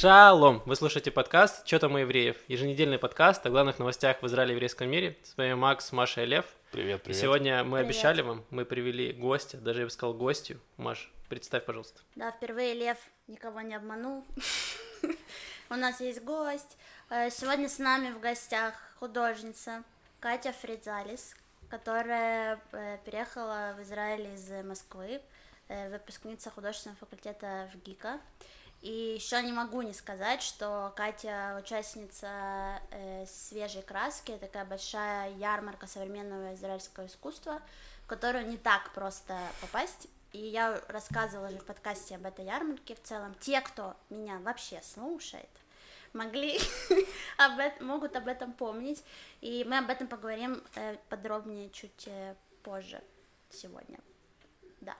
Шалом! Вы слушаете подкаст «Чё там у евреев?» Еженедельный подкаст о главных новостях в Израиле и еврейском мире. С вами Макс, Маша и Лев. Привет, И привет. сегодня мы Привет. обещали вам, мы привели гостя, даже я бы сказал гостью. Маш, представь, пожалуйста. Да, впервые Лев никого не обманул. У нас есть гость. Э, Сегодня с нами в гостях художница Катя Фридзалис, которая э, переехала в Израиль из Москвы, э, выпускница художественного факультета в ГИКа. И еще не могу не сказать, что Катя участница э, свежей краски, такая большая ярмарка современного израильского искусства, в которую не так просто попасть. И я рассказывала же в подкасте об этой ярмарке в целом. Те, кто меня вообще слушает, могли об этом, могут об этом помнить. И мы об этом поговорим э, подробнее чуть э, позже сегодня. Да.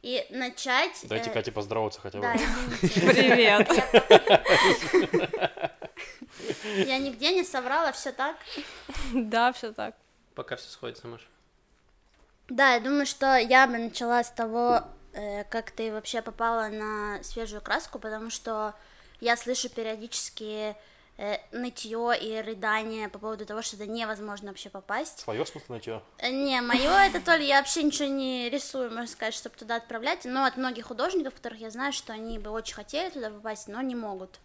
И начать... Дайте э, Кате поздороваться хотя бы. Да. Привет. Я нигде не соврала, все так. Да, все так. Пока все сходится, Маш. Да, я думаю, что я бы начала с того, э, как ты вообще попала на свежую краску, потому что я слышу периодически нытье и рыдание по поводу того, что это невозможно вообще попасть. Свое смысл нытье. Э, Не, мое это то ли я вообще ничего не рисую, можно сказать, чтобы туда отправлять, но от многих художников, которых я знаю, что они бы очень хотели туда попасть, но не могут.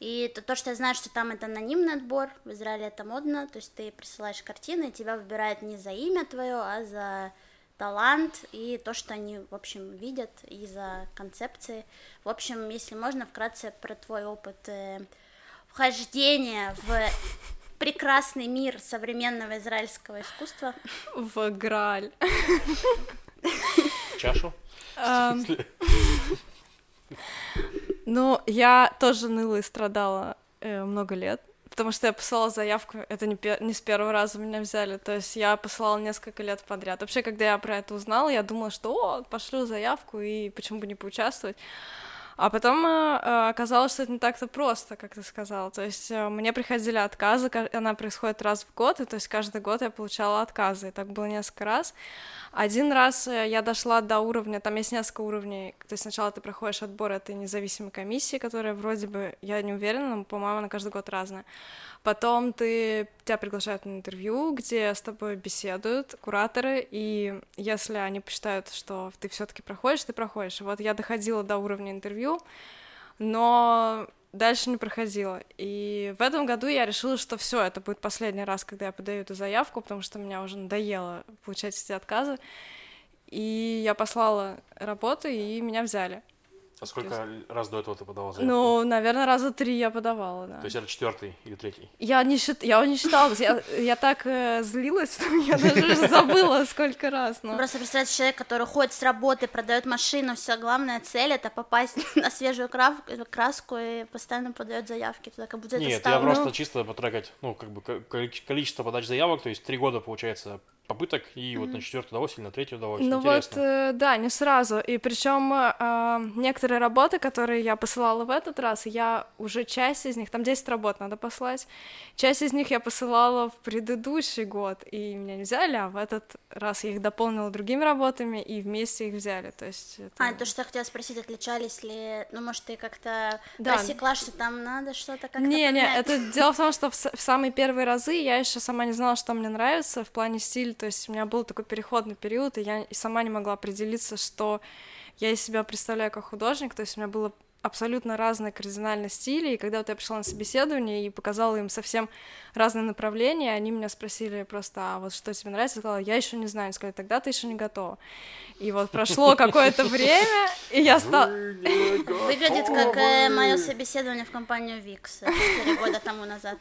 И то, то, что я знаю, что там это анонимный отбор, в Израиле это модно, то есть ты присылаешь картины, и тебя выбирают не за имя твое, а за талант и то, что они, в общем, видят, и за концепции. В общем, если можно, вкратце про твой опыт вхождения в прекрасный мир современного израильского искусства. В Грааль. Чашу? Эм, Ну, я тоже ныла и страдала э, много лет, потому что я посылала заявку, это не с первого раза меня взяли, то есть я посылала несколько лет подряд. Вообще, когда я про это узнала, я думала, что, о, пошлю заявку, и почему бы не поучаствовать. А потом э, э, оказалось, что это не так-то просто, как ты сказала. То есть э, мне приходили отказы, ка- она происходит раз в год, и то есть каждый год я получала отказы, и так было несколько раз. Один раз э, я дошла до уровня, там есть несколько уровней, то есть сначала ты проходишь отбор этой независимой комиссии, которая вроде бы, я не уверена, но, по-моему, она каждый год разная. Потом ты, тебя приглашают на интервью, где с тобой беседуют кураторы, и если они посчитают, что ты все таки проходишь, ты проходишь. Вот я доходила до уровня интервью, но дальше не проходила. И в этом году я решила, что все, это будет последний раз, когда я подаю эту заявку, потому что меня уже надоело получать эти отказы. И я послала работу, и меня взяли. А сколько раз до этого ты подавал заявку? Ну, наверное, раза три я подавала, да. То есть это четвертый или третий? Я не, счит... я не считала, я, я так э, злилась, что я даже забыла, сколько раз. Но... Просто представьте человек, который ходит с работы, продает машину, вся главная цель это попасть на свежую крав- краску и постоянно подает заявки туда, как будто это Нет, я просто чисто потрекать, ну, как бы ко- коли- количество подач заявок, то есть три года, получается, попыток, и вот на четвертый удалось или на третий удалось. Ну вот, Интересно. э, да, не сразу. И причем некоторые работы, которые я посылала в этот раз, я уже часть из них, там 10 работ надо послать, часть из них я посылала в предыдущий год, и меня не взяли, а в этот раз я их дополнила другими работами, и вместе их взяли. То есть это... А, то, что я хотела спросить, отличались ли, ну, может, ты как-то Да. просекла, что там надо что-то как-то Не, не, поменять? это дело в том, что в, в самые первые разы я еще сама не знала, что мне нравится в плане стиля, то есть у меня был такой переходный период, и я сама не могла определиться, что я из себя представляю как художник, то есть у меня было абсолютно разные кардинально стили, и когда вот я пришла на собеседование и показала им совсем разные направления, они меня спросили просто, а вот что тебе нравится, я сказала, я еще не знаю, они сказали, тогда ты еще не готова. И вот прошло какое-то время, и я стала... Выглядит как мое собеседование в компанию Викс 4 года тому назад.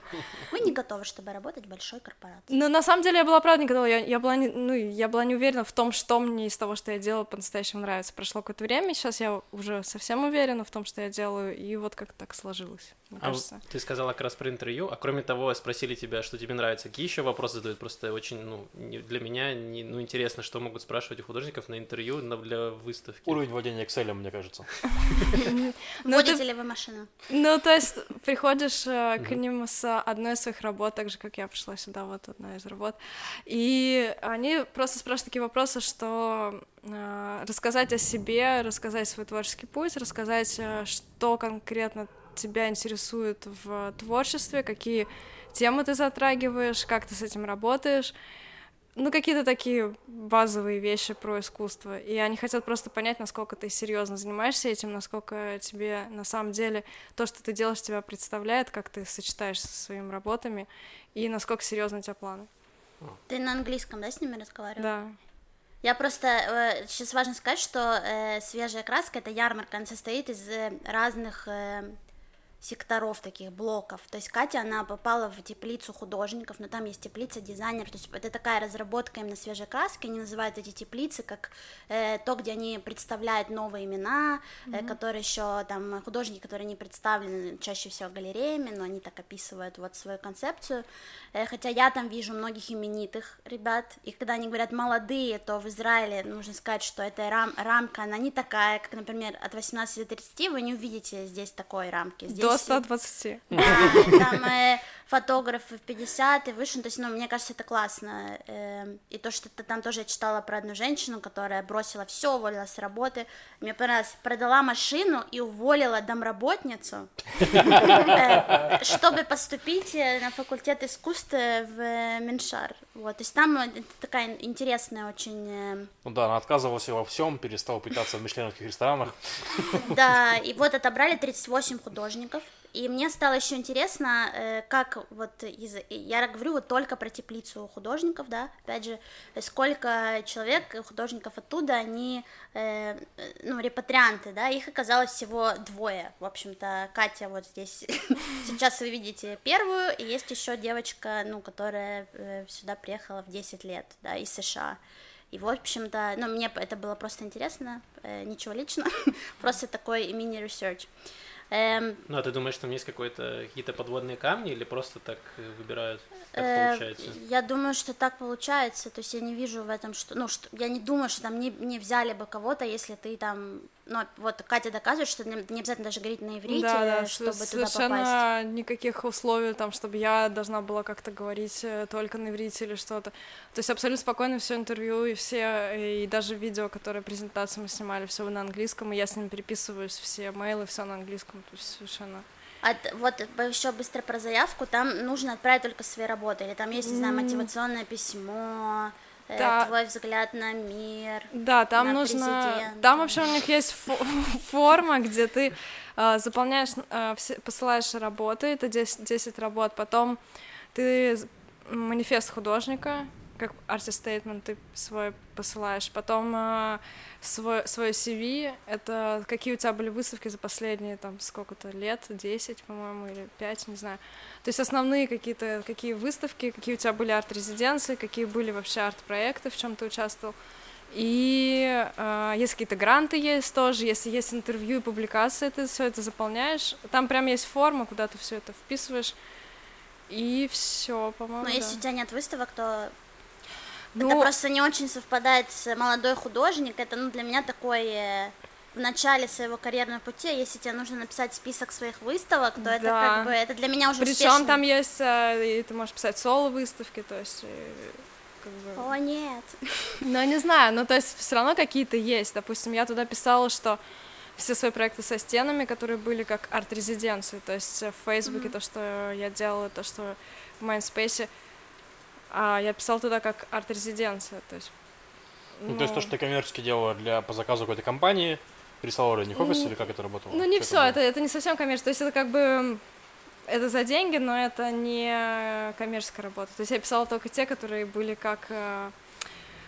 Вы не готовы, чтобы работать в большой корпорации. Ну, на самом деле, я была правда не готова. Я, я была не, ну, я была не уверена в том, что мне из того, что я делала, по-настоящему нравится. Прошло какое-то время, сейчас я уже совсем уверена в том, что я делаю, и вот как так сложилось, мне А вот кажется. ты сказала как раз про интервью, а кроме того, спросили тебя, что тебе нравится. Какие еще вопросы задают? Просто очень, ну, не- для меня не, ну, интересно, что могут спрашивать у художников на интервью на- для выставки. Уровень владения Excel, мне кажется. Ну, Водите ли вы машину? Ну, то есть, приходишь э, к ним с одной из своих работ, так же, как я пришла сюда, вот одна из работ, и они просто спрашивают такие вопросы, что рассказать о себе, рассказать свой творческий путь, рассказать, э, что конкретно тебя интересует в творчестве, какие темы ты затрагиваешь, как ты с этим работаешь. Ну, какие-то такие базовые вещи про искусство. И они хотят просто понять, насколько ты серьезно занимаешься этим, насколько тебе на самом деле то, что ты делаешь, тебя представляет, как ты сочетаешься со своими работами, и насколько серьезны у тебя планы. Ты на английском, да, с ними разговаривал? Да. Я просто э, сейчас важно сказать, что э, свежая краска это ярмарка, она состоит из э, разных э, секторов таких блоков. То есть Катя, она попала в теплицу художников, но там есть теплица дизайнеров. То есть это такая разработка именно свежей краски. Они называют эти теплицы как э, то, где они представляют новые имена, mm-hmm. э, которые еще там художники, которые не представлены чаще всего галереями, но они так описывают вот свою концепцию. Э, хотя я там вижу многих именитых ребят, и когда они говорят молодые, то в Израиле нужно сказать, что эта рам- рамка, она не такая, как, например, от 18 до 30, вы не увидите здесь такой рамки. Здесь до 120. Да, там э, фотографы в 50 и выше, ну, то есть, ну, мне кажется, это классно. Э, и то, что там тоже я читала про одну женщину, которая бросила все, уволилась с работы, мне понравилось, продала машину и уволила домработницу, э, чтобы поступить на факультет искусств в Меншар. Вот, то есть там такая интересная очень... Ну да, она отказывалась во всем, перестала питаться в мишленовских ресторанах. Да, и вот отобрали 38 художников, и мне стало еще интересно, э, как вот из... я говорю вот только про теплицу художников, да, опять же, сколько человек, художников оттуда, они, э, ну, репатрианты, да, их оказалось всего двое, в общем-то, Катя вот здесь, сейчас вы видите первую, и есть еще девочка, ну, которая э, сюда приехала в 10 лет, да, из США. И, в общем-то, ну, мне это было просто интересно, ничего личного, просто такой мини- research. Эм, ну, а ты думаешь, там есть какой-то какие-то подводные камни или просто так э, выбирают, как э, получается? Я думаю, что так получается, то есть я не вижу в этом, что, ну, что, я не думаю, что там не, не взяли бы кого-то, если ты там ну, вот Катя доказывает, что не обязательно даже говорить на иврите, да, да, чтобы совершенно туда попасть. никаких условий, там, чтобы я должна была как-то говорить э, только на иврите или что-то. То есть абсолютно спокойно все интервью и все, и даже видео, которые презентации мы снимали, все на английском, и я с ними переписываюсь, все мейлы, все на английском, то есть совершенно... От, вот еще быстро про заявку, там нужно отправить только свои работы, или там есть, не знаю, мотивационное письмо, Э, да. твой взгляд на мир. Да, там нужно. Президента. Там вообще у них есть форма, где ты э, заполняешь, э, все, посылаешь работы, это 10, 10 работ, потом ты манифест художника, как statement ты свой посылаешь, потом э, свой, свой CV, это какие у тебя были выставки за последние, там, сколько-то лет, 10, по-моему, или 5, не знаю. То есть основные какие-то, какие выставки, какие у тебя были арт-резиденции, какие были вообще арт-проекты, в чем ты участвовал. И э, если какие-то гранты есть тоже, если есть интервью и публикации, ты все это заполняешь. Там прям есть форма, куда ты все это вписываешь. И все, по-моему. Но да. если у тебя нет выставок, то ну... это просто не очень совпадает с молодой художник. Это ну, для меня такой э, в начале своего карьерного пути, если тебе нужно написать список своих выставок, то да. это как бы это для меня уже Причем там есть, э, и ты можешь писать соло выставки, то есть э, как бы... О, нет. Ну, не знаю, ну, то есть все равно какие-то есть. Допустим, я туда писала, что все свои проекты со стенами, которые были как арт-резиденции, то есть в Фейсбуке mm-hmm. то, что я делала, то, что в Майнспейсе, а я писала туда как арт-резиденция, то есть ну, ну, то есть то, что ты коммерчески делала для, по заказу какой-то компании, Рисовали не офис или как это работало? Ну, не все, это, это не совсем коммерческое. То есть это как бы это за деньги, но это не коммерческая работа. То есть я писала только те, которые были как э,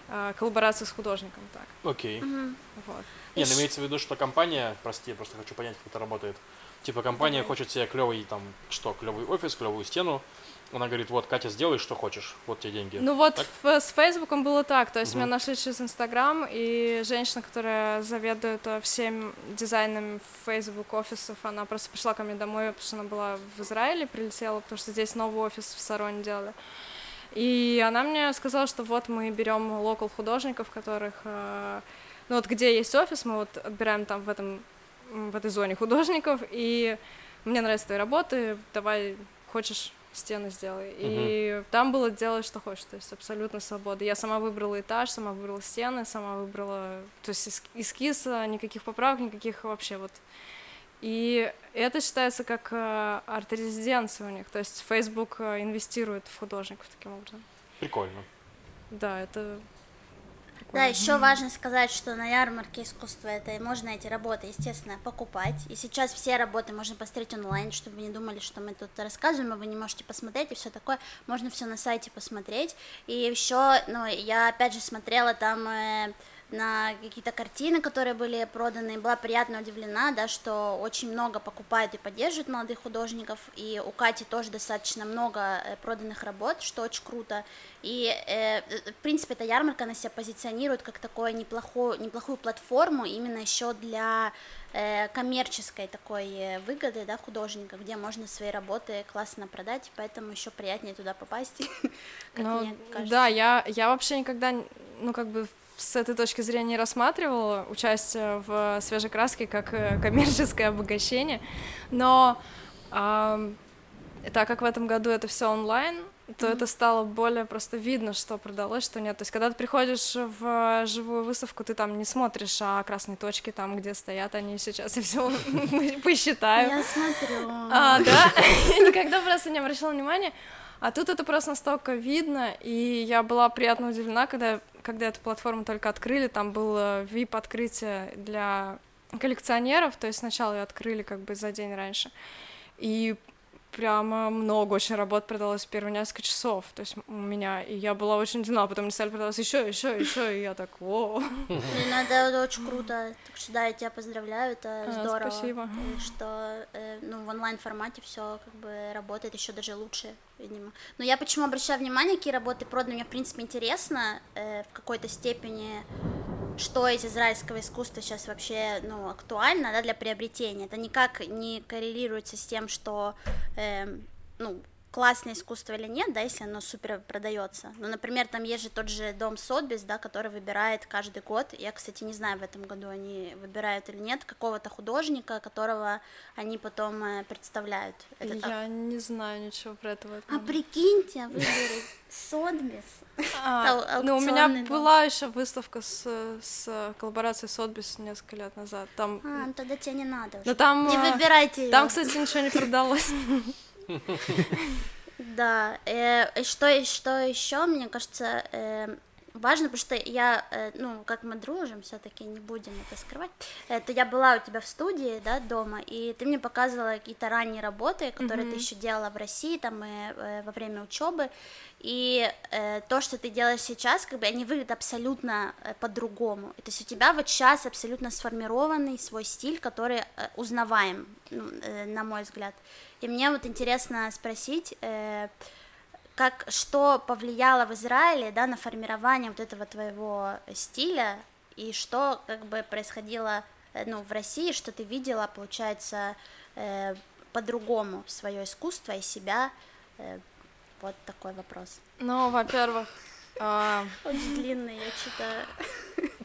э, коллаборации с художником, так. Окей. Okay. Вот. Не, ну имеется в виду, что компания, прости, я просто хочу понять, как это работает. Типа компания Давай. хочет себе клевый там что, клевый офис, клевую стену, она говорит, вот, Катя, сделай, что хочешь, вот тебе деньги. Ну вот в, с Фейсбуком было так, то есть угу. меня нашли через Инстаграм, и женщина, которая заведует э, всем дизайном Facebook офисов, она просто пришла ко мне домой, потому что она была в Израиле, прилетела, потому что здесь новый офис в Сароне делали. И она мне сказала, что вот мы берем локал художников, которых, э, ну вот где есть офис, мы вот отбираем там в этом в этой зоне художников, и мне нравятся твои работы, давай хочешь стены сделай. И там было делать, что хочешь, то есть абсолютно свобода. Я сама выбрала этаж, сама выбрала стены, сама выбрала, то есть эскиз, никаких поправок, никаких вообще вот. И это считается как э, арт-резиденция у них, то есть Facebook э, инвестирует в художников таким образом. Прикольно. Да, это да, еще важно сказать, что на ярмарке искусства это можно эти работы, естественно, покупать. И сейчас все работы можно посмотреть онлайн, чтобы вы не думали, что мы тут рассказываем, а вы не можете посмотреть и все такое. Можно все на сайте посмотреть. И еще, ну, я опять же смотрела там э, на какие-то картины, которые были проданы, была приятно удивлена, да, что очень много покупают и поддерживают молодых художников, и у Кати тоже достаточно много э, проданных работ, что очень круто, и, э, в принципе, эта ярмарка, она себя позиционирует как такую неплохую, неплохую платформу именно еще для э, коммерческой такой э, выгоды, да, художника, где можно свои работы классно продать, поэтому еще приятнее туда попасть, ну, Да, я, я вообще никогда, ну, как бы с этой точки зрения не рассматривала участие в свежей краске как э, коммерческое обогащение, но э, так как в этом году это все онлайн, то mm-hmm. это стало более просто видно, что продалось, что нет. То есть, когда ты приходишь в живую выставку, ты там не смотришь, а красные точки там, где стоят они сейчас, и все посчитаю. Я смотрю. А, да? Я никогда просто не обращала внимания. А тут это просто настолько видно, и я была приятно удивлена, когда, когда эту платформу только открыли, там было VIP-открытие для коллекционеров, то есть сначала ее открыли как бы за день раньше, и прямо много очень работ продалось первые несколько часов, то есть у меня, и я была очень удивлена, потом мне стали продаваться еще, еще, еще, и я так, о. Ну, это очень круто, так что да, я тебя поздравляю, это а, здорово. Спасибо. Что э, ну, в онлайн формате все как бы работает еще даже лучше, видимо. Но я почему обращаю внимание, какие работы проданы, мне в принципе интересно э, в какой-то степени что из израильского искусства сейчас вообще ну, актуально да, для приобретения. Это никак не коррелируется с тем, что э, ну, классное искусство или нет, да, если оно супер продается. Ну, например, там есть же тот же дом Сотбис, да, который выбирает каждый год. Я, кстати, не знаю, в этом году они выбирают или нет какого-то художника, которого они потом э, представляют. Это Я так. не знаю ничего про этого. А прикиньте, выберут Сотбис. А, ну, у меня была еще выставка с, с коллаборацией Сотбис несколько лет назад. Там... А, ну тогда тебе не надо. Но там, не э, выбирайте. Там, кстати, ничего не продалось. Да, э, что, что еще, мне кажется, э, важно, потому что я, э, ну, как мы дружим, все-таки не будем это скрывать. Это я была у тебя в студии, да, дома, и ты мне показывала какие-то ранние работы, которые mm-hmm. ты еще делала в России, там, и, э, во время учебы, и э, то, что ты делаешь сейчас, как бы они выглядят абсолютно э, по-другому. То есть у тебя вот сейчас абсолютно сформированный свой стиль, который э, узнаваем, ну, э, на мой взгляд. И мне вот интересно спросить, э, как, что повлияло в Израиле, да, на формирование вот этого твоего стиля, и что как бы происходило, э, ну, в России, что ты видела, получается, э, по-другому свое искусство и себя, э, вот такой вопрос. Ну, во-первых. Очень длинный, я читаю.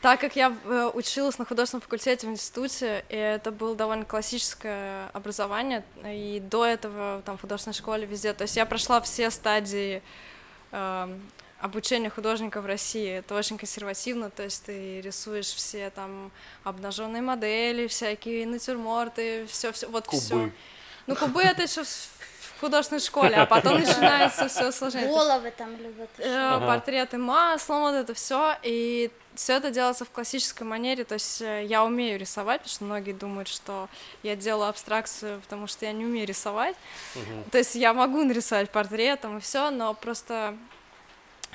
Так как я э, училась на художественном факультете в институте, и это было довольно классическое образование, и до этого там в художественной школе везде, то есть я прошла все стадии э, обучения художника в России. Это очень консервативно, то есть ты рисуешь все там обнаженные модели, всякие натюрморты, все, все, вот все. Ну, кубы это еще в художественной школе, а потом начинается все сложнее. Головы там любят. Э, портреты маслом, вот это все, и все это делается в классической манере, то есть э, я умею рисовать, потому что многие думают, что я делаю абстракцию, потому что я не умею рисовать. Uh-huh. То есть я могу нарисовать портретом и все, но просто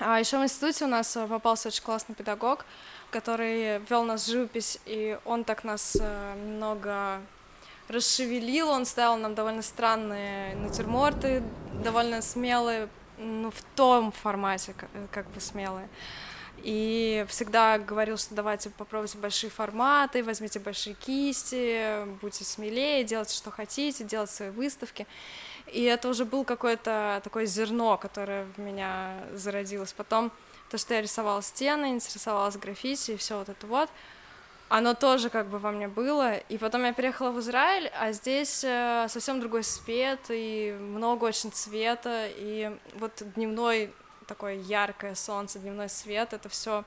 а еще в институте у нас э, попался очень классный педагог, который вел нас в живопись, и он так нас немного расшевелил, он ставил нам довольно странные натюрморты, довольно смелые, ну, в том формате, как, как бы смелые. И всегда говорил, что давайте попробуйте большие форматы, возьмите большие кисти, будьте смелее, делайте, что хотите, делайте свои выставки. И это уже был какое-то такое зерно, которое в меня зародилось. Потом то, что я рисовала стены, интересовалась граффити и все вот это вот, оно тоже как бы во мне было. И потом я переехала в Израиль, а здесь э, совсем другой свет и много очень цвета. И вот дневной такое яркое солнце, дневной свет, это все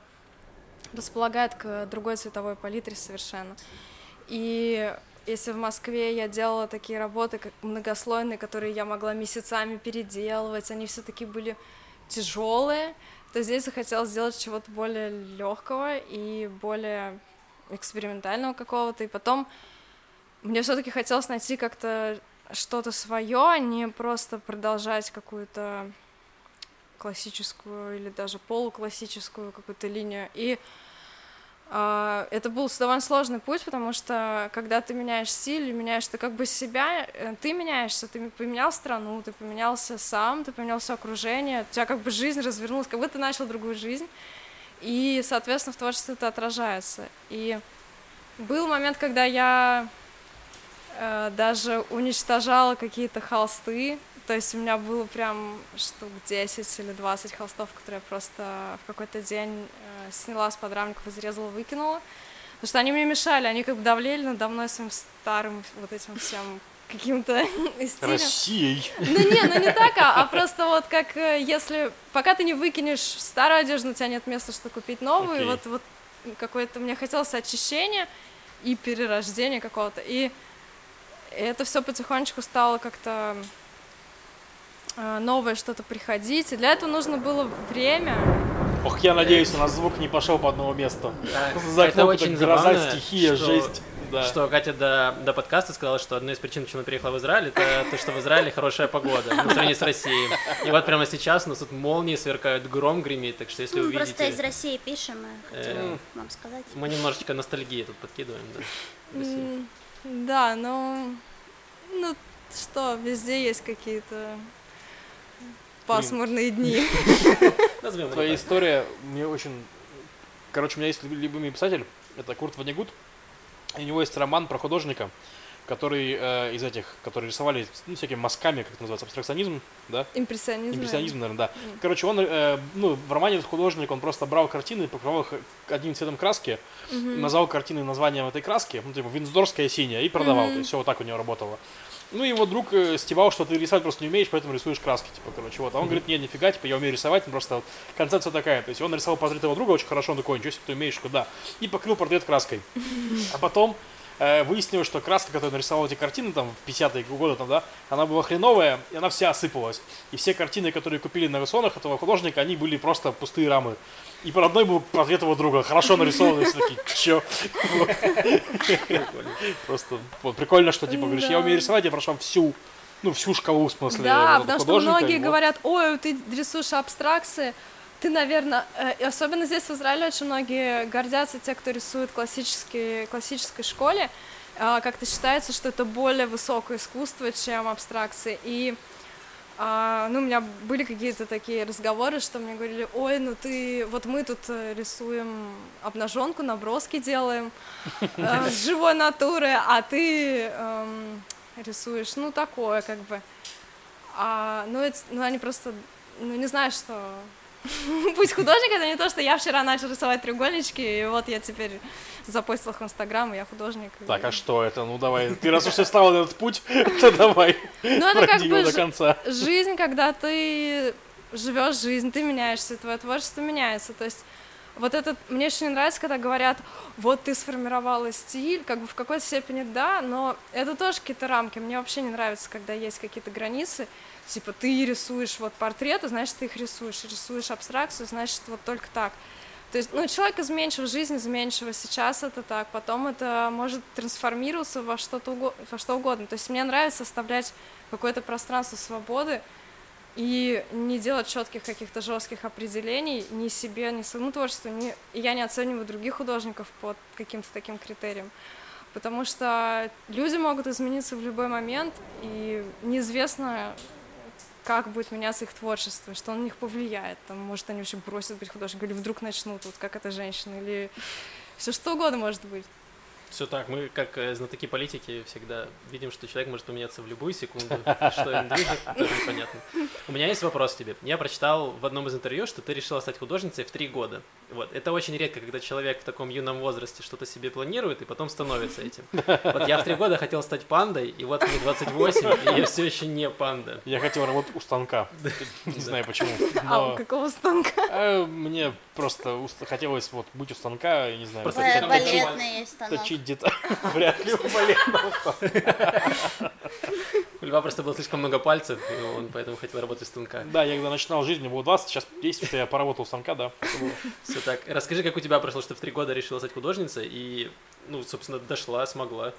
располагает к другой цветовой палитре совершенно. И если в Москве я делала такие работы, как многослойные, которые я могла месяцами переделывать, они все таки были тяжелые, то здесь захотелось сделать чего-то более легкого и более экспериментального какого-то, и потом мне все-таки хотелось найти как-то что-то свое, а не просто продолжать какую-то классическую или даже полуклассическую какую-то линию. И э, это был довольно сложный путь, потому что когда ты меняешь стиль, меняешь ты как бы себя, э, ты меняешься, ты поменял страну, ты поменялся сам, ты поменял все окружение, у тебя как бы жизнь развернулась, как будто ты начал другую жизнь. И, соответственно, в творчестве это отражается. И был момент, когда я э, даже уничтожала какие-то холсты, то есть у меня было прям штук 10 или 20 холстов, которые я просто в какой-то день э, сняла с подрамников, изрезала, выкинула. Потому что они мне мешали, они как бы давлели надо мной своим старым вот этим всем каким-то стилем. Россией. Ну не, ну не так, а, а просто вот как э, если пока ты не выкинешь старую одежду, у тебя нет места, чтобы купить новую, okay. вот, вот какое-то мне хотелось очищения и перерождения какого-то. И это все потихонечку стало как-то э, новое что-то приходить. И для этого нужно было время. Ох, я надеюсь, у нас звук не пошел по одному месту. За это очень гроза, стихия, что, жесть. Да. Что Катя до, до подкаста сказала, что одна из причин, почему она переехала в Израиль, это то, что в Израиле хорошая погода, по сравнению с Россией. И вот прямо сейчас у нас тут молнии сверкают, гром гремит, так что если ну, увидите... Просто из России пишем, и хотела э, вам сказать. Мы немножечко ностальгии тут подкидываем, да. Да, ну... Ну, что, везде есть какие-то пасмурные дни. Твоя история мне очень... Короче, у меня есть любимый писатель, это Курт У него есть роман про художника, который э, из этих, которые рисовали ну, всякими мазками, как это называется, абстракционизм, да? Импрессионизм. Импрессионизм, наверное, да. Mm. Короче, он, э, ну, в романе этот художник, он просто брал картины, покрывал их одним цветом краски, mm-hmm. назвал картины названием этой краски, ну, типа, Винздорская синяя, и продавал. Mm-hmm. То есть все вот так у него работало. Ну, его друг э, стевал, что ты рисовать просто не умеешь, поэтому рисуешь краски, типа, короче, вот. А он говорит, нет, нифига, типа, я умею рисовать, просто вот концепция такая. То есть он нарисовал портрет его друга очень хорошо, он такой, ничего себе, ты умеешь, куда? И покрыл портрет краской. А потом э, выяснилось, что краска, которую нарисовал эти картины там в 50-е годы, там, да, она была хреновая, и она вся осыпалась. И все картины, которые купили на аукционах этого художника, они были просто пустые рамы. И по одной был портрет его друга, хорошо нарисованный, все такие, чё? Просто вот прикольно, что типа говоришь, я умею рисовать, я прошел всю ну, всю шкалу, в смысле, Да, потому что многие говорят, ой, ты рисуешь абстракции, ты, наверное, э, особенно здесь в Израиле очень многие гордятся те, кто рисует классические, классической школе, а, как-то считается, что это более высокое искусство, чем абстракции, и а, ну, у меня были какие-то такие разговоры, что мне говорили, ой, ну ты, вот мы тут э, рисуем обнаженку, наброски делаем э, с живой натуры, а ты э, рисуешь, ну, такое, как бы. А, ну, это, ну, они просто, ну, не знаю, что Пусть художник это не то, что я вчера начал рисовать треугольнички, и вот я теперь запостил их в Инстаграм, и я художник. Так, а что это? Ну давай, ты раз уж ты стал этот путь, то давай. Ну это как бы до конца. жизнь, когда ты живешь жизнь, ты меняешься, твое творчество меняется. То есть вот этот, мне очень не нравится, когда говорят, вот ты сформировала стиль, как бы в какой-то степени да, но это тоже какие-то рамки. Мне вообще не нравится, когда есть какие-то границы, Типа, ты рисуешь вот портреты, значит, ты их рисуешь. Рисуешь абстракцию, значит, вот только так. То есть, ну, человек изменчив, жизнь изменчива, сейчас это так, потом это может трансформироваться во что-то угодно, во что угодно. То есть мне нравится оставлять какое-то пространство свободы и не делать четких каких-то жестких определений ни себе, ни своему творчеству, ни... и я не оцениваю других художников под каким-то таким критерием. Потому что люди могут измениться в любой момент, и неизвестно, как будет меняться их творчество, что на них повлияет. Там, может, они вообще бросят быть художником, или вдруг начнут, вот как эта женщина, или все что угодно может быть. Все так, мы как э, знатоки политики всегда видим, что человек может поменяться в любую секунду, что им движет, тоже непонятно. У меня есть вопрос к тебе. Я прочитал в одном из интервью, что ты решила стать художницей в три года. Вот. Это очень редко, когда человек в таком юном возрасте что-то себе планирует и потом становится этим. Вот я в три года хотел стать пандой, и вот мне 28, и я все еще не панда. Я хотел работать у станка. Не знаю почему. А у какого станка? А, мне просто хотелось вот быть у станка, не знаю. Балетный есть станок. Точить детали. Вряд ли у балетного У Льва просто было слишком много пальцев, и он поэтому хотел работать у станка. Да, я когда начинал жизнь, мне было 20, сейчас 10, что я поработал у станка, да. Все так. Расскажи, как у тебя прошло, что в три года решила стать художницей и, ну, собственно, дошла, смогла.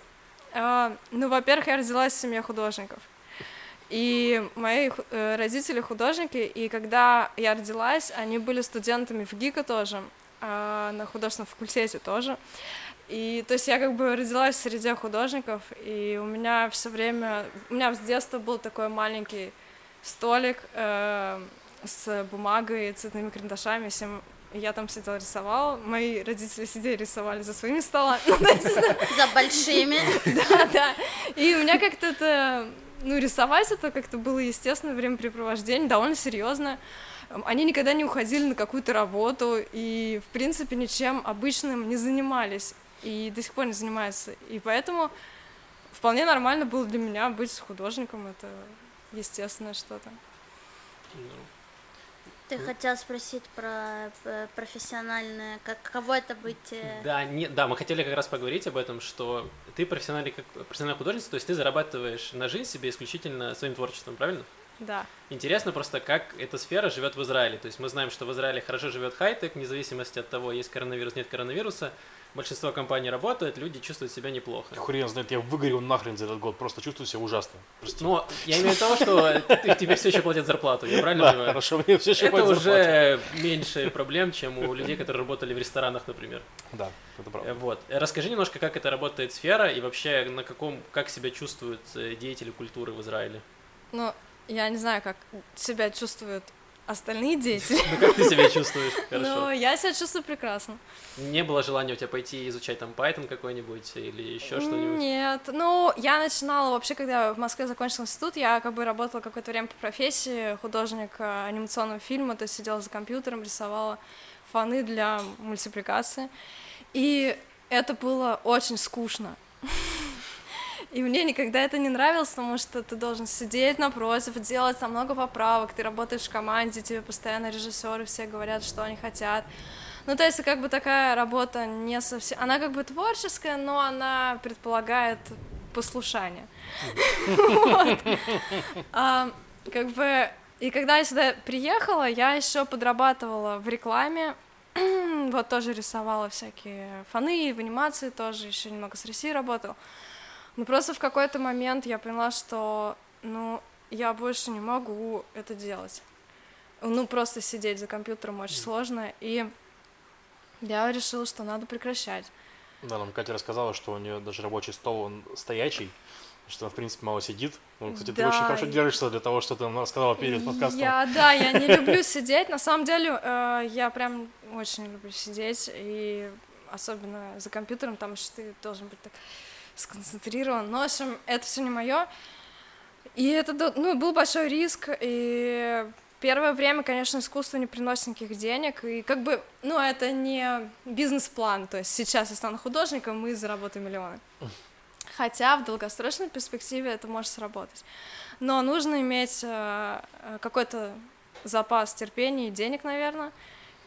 А, ну, во-первых, я родилась в семье художников. И мои э, родители художники, и когда я родилась, они были студентами в ГИКа тоже, э, на художественном факультете тоже. И то есть я как бы родилась в среде художников, и у меня все время, у меня с детства был такой маленький столик э, с бумагой, цветными карандашами, всем я там сидела, рисовала, мои родители сидели, рисовали за своими столами. За большими. Да, да. И у меня как-то это, ну, рисовать это как-то было естественное времяпрепровождение, довольно серьезно. Они никогда не уходили на какую-то работу и, в принципе, ничем обычным не занимались и до сих пор не занимаются. И поэтому вполне нормально было для меня быть художником, это естественное что-то. Ты хотел спросить про э, профессиональное, как кого это быть? Э? Да, не, да, мы хотели как раз поговорить об этом, что ты профессиональный, как профессиональная художница, то есть ты зарабатываешь на жизнь себе исключительно своим творчеством, правильно? Да. Интересно просто, как эта сфера живет в Израиле. То есть мы знаем, что в Израиле хорошо живет хай-тек, вне зависимости от того, есть коронавирус, нет коронавируса большинство компаний работает, люди чувствуют себя неплохо. Хрен знает, я выгорел нахрен за этот год, просто чувствую себя ужасно. Прости. Ну, я имею в виду, что тебе все еще платят зарплату, я правильно да, понимаю? хорошо, мне все еще Это уже меньше проблем, чем у людей, которые работали в ресторанах, например. Да, это правда. Вот. Расскажи немножко, как это работает сфера и вообще на каком, как себя чувствуют э, деятели культуры в Израиле? Ну, я не знаю, как себя чувствуют остальные дети. Ну как ты себя чувствуешь? Хорошо. Ну, я себя чувствую прекрасно. Не было желания у тебя пойти изучать там Python какой-нибудь или еще что-нибудь? Нет, ну, я начинала вообще, когда в Москве закончил институт, я как бы работала какое-то время по профессии, художник э, анимационного фильма, то есть сидела за компьютером, рисовала фоны для мультипликации. И это было очень скучно. И мне никогда это не нравилось, потому что ты должен сидеть напротив, делать там много поправок, ты работаешь в команде, тебе постоянно режиссеры все говорят, что они хотят. Ну, то есть, как бы такая работа не совсем... Она как бы творческая, но она предполагает послушание. А, как бы... И когда я сюда приехала, я еще подрабатывала в рекламе, вот тоже рисовала всякие фоны, в анимации тоже, еще немного с Россией работала. Ну, просто в какой-то момент я поняла, что, ну, я больше не могу это делать. Ну, просто сидеть за компьютером очень сложно, и я решила, что надо прекращать. Да, нам Катя рассказала, что у нее даже рабочий стол, он стоячий, что она, в принципе, мало сидит. Ну, кстати, да. ты очень хорошо держишься для того, что ты нам рассказала перед подкастом. Я, да, я не люблю сидеть. На самом деле, э, я прям очень люблю сидеть, и особенно за компьютером, там что ты должен быть так сконцентрирован. Но, в общем, это все не мое. И это ну, был большой риск, и первое время, конечно, искусство не приносит никаких денег, и как бы, ну, это не бизнес-план, то есть сейчас я стану художником и заработаю миллионы. Хотя в долгосрочной перспективе это может сработать. Но нужно иметь э, какой-то запас терпения и денег, наверное,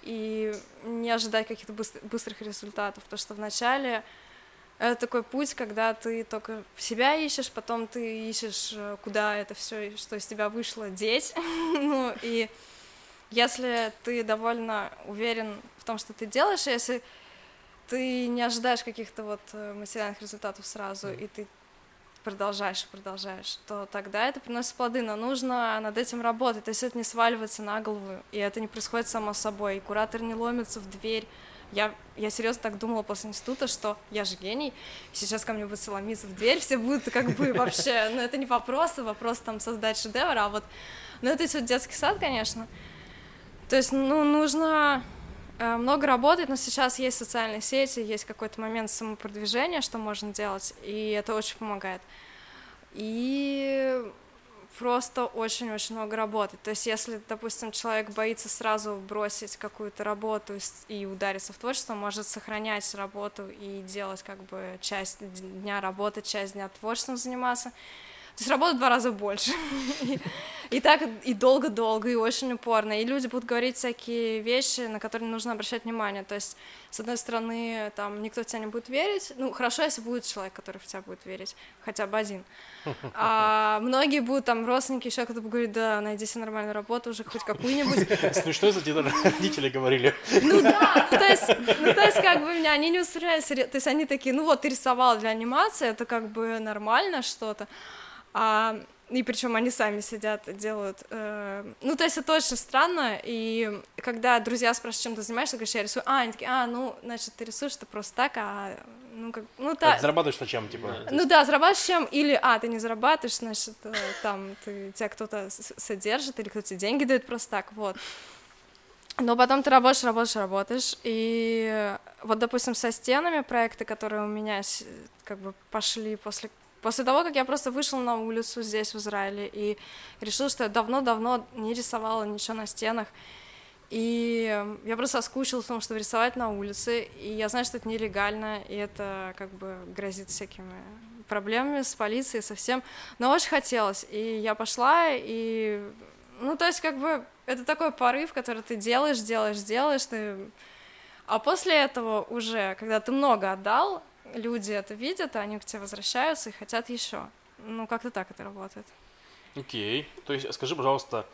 и не ожидать каких-то быстрых результатов, потому что вначале это такой путь, когда ты только себя ищешь, потом ты ищешь, э, куда это все, что из тебя вышло, деть. ну, и если ты довольно уверен в том, что ты делаешь, если ты не ожидаешь каких-то вот э, материальных результатов сразу, и ты продолжаешь и продолжаешь, то тогда это приносит плоды, но нужно над этим работать, то есть это не сваливается на голову, и это не происходит само собой, и куратор не ломится в дверь, я, я серьезно так думала после института, что я же гений, сейчас ко мне будут ломиться в дверь, все будут как бы вообще, ну это не вопрос, а вопрос там создать шедевр, а вот, ну это вот детский сад, конечно. То есть, ну, нужно э, много работать, но сейчас есть социальные сети, есть какой-то момент самопродвижения, что можно делать, и это очень помогает. И просто очень-очень много работать. То есть, если, допустим, человек боится сразу бросить какую-то работу и удариться в творчество, может сохранять работу и делать как бы часть дня работы, часть дня творчеством заниматься. То есть работать в два раза больше. И так и долго-долго, и очень упорно. И люди будут говорить всякие вещи, на которые нужно обращать внимание. То есть, с одной стороны, там никто в тебя не будет верить. Ну, хорошо, если будет человек, который в тебя будет верить, хотя бы один. А многие будут там родственники, еще кто-то будет говорить, да, найди себе нормальную работу уже, хоть какую-нибудь. Ну что за родители говорили? Ну да, то есть, ну то есть как бы меня, они не устраиваются, то есть они такие, ну вот ты рисовал для анимации, это как бы нормально что-то. А, и причем они сами сидят, делают. Э, ну, то есть это очень странно. И когда друзья спрашивают, чем ты занимаешься, говоришь, я рисую. А, они такие, а, ну, значит, ты рисуешь это просто так, а ну, как, ну, та... зарабатываешь на чем, типа? Ну да, зарабатываешь чем, или, а, ты не зарабатываешь, значит, э, там, ты, тебя кто-то содержит, или кто-то тебе деньги дает просто так, вот. Но потом ты работаешь, работаешь, работаешь, и вот, допустим, со стенами проекты, которые у меня как бы пошли после После того, как я просто вышел на улицу здесь, в Израиле, и решил, что я давно-давно не рисовала ничего на стенах, и я просто соскучилась том, чтобы рисовать на улице, и я знаю, что это нелегально, и это как бы грозит всякими проблемами с полицией, со всем, но очень хотелось, и я пошла, и, ну, то есть, как бы, это такой порыв, который ты делаешь, делаешь, делаешь, ты... А после этого уже, когда ты много отдал, люди это видят, они к тебе возвращаются и хотят еще. Ну, как-то так это работает. Окей. Okay. То есть, скажи, пожалуйста,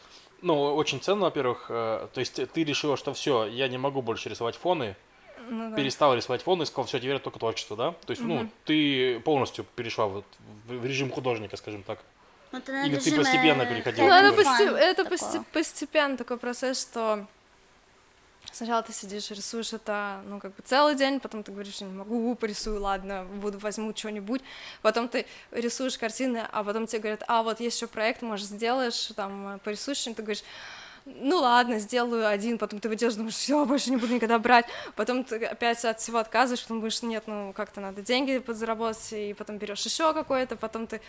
ну, очень ценно, во-первых, э, то есть ты решила, что все, я не могу больше рисовать фоны, ну, да. перестала рисовать фоны и сказал, все, теперь только творчество, да? То есть, угу. ну, ты полностью перешла вот в режим художника, скажем так. Ну, ты, Или ты постепенно переходила? Ну, это, постеп... это постепенно такой процесс, что Сначала ты сидишь, рисуешь это, ну, как бы целый день, потом ты говоришь, не могу, порисую, ладно, буду, возьму что-нибудь, потом ты рисуешь картины, а потом тебе говорят, а, вот есть еще проект, может, сделаешь, там, порисуешь что-нибудь, ты говоришь, ну ладно, сделаю один, потом ты выйдешь, думаешь, все, больше не буду никогда брать, потом ты опять от всего отказываешь, потом думаешь, нет, ну как-то надо деньги подзаработать, и потом берешь еще какое-то, потом ты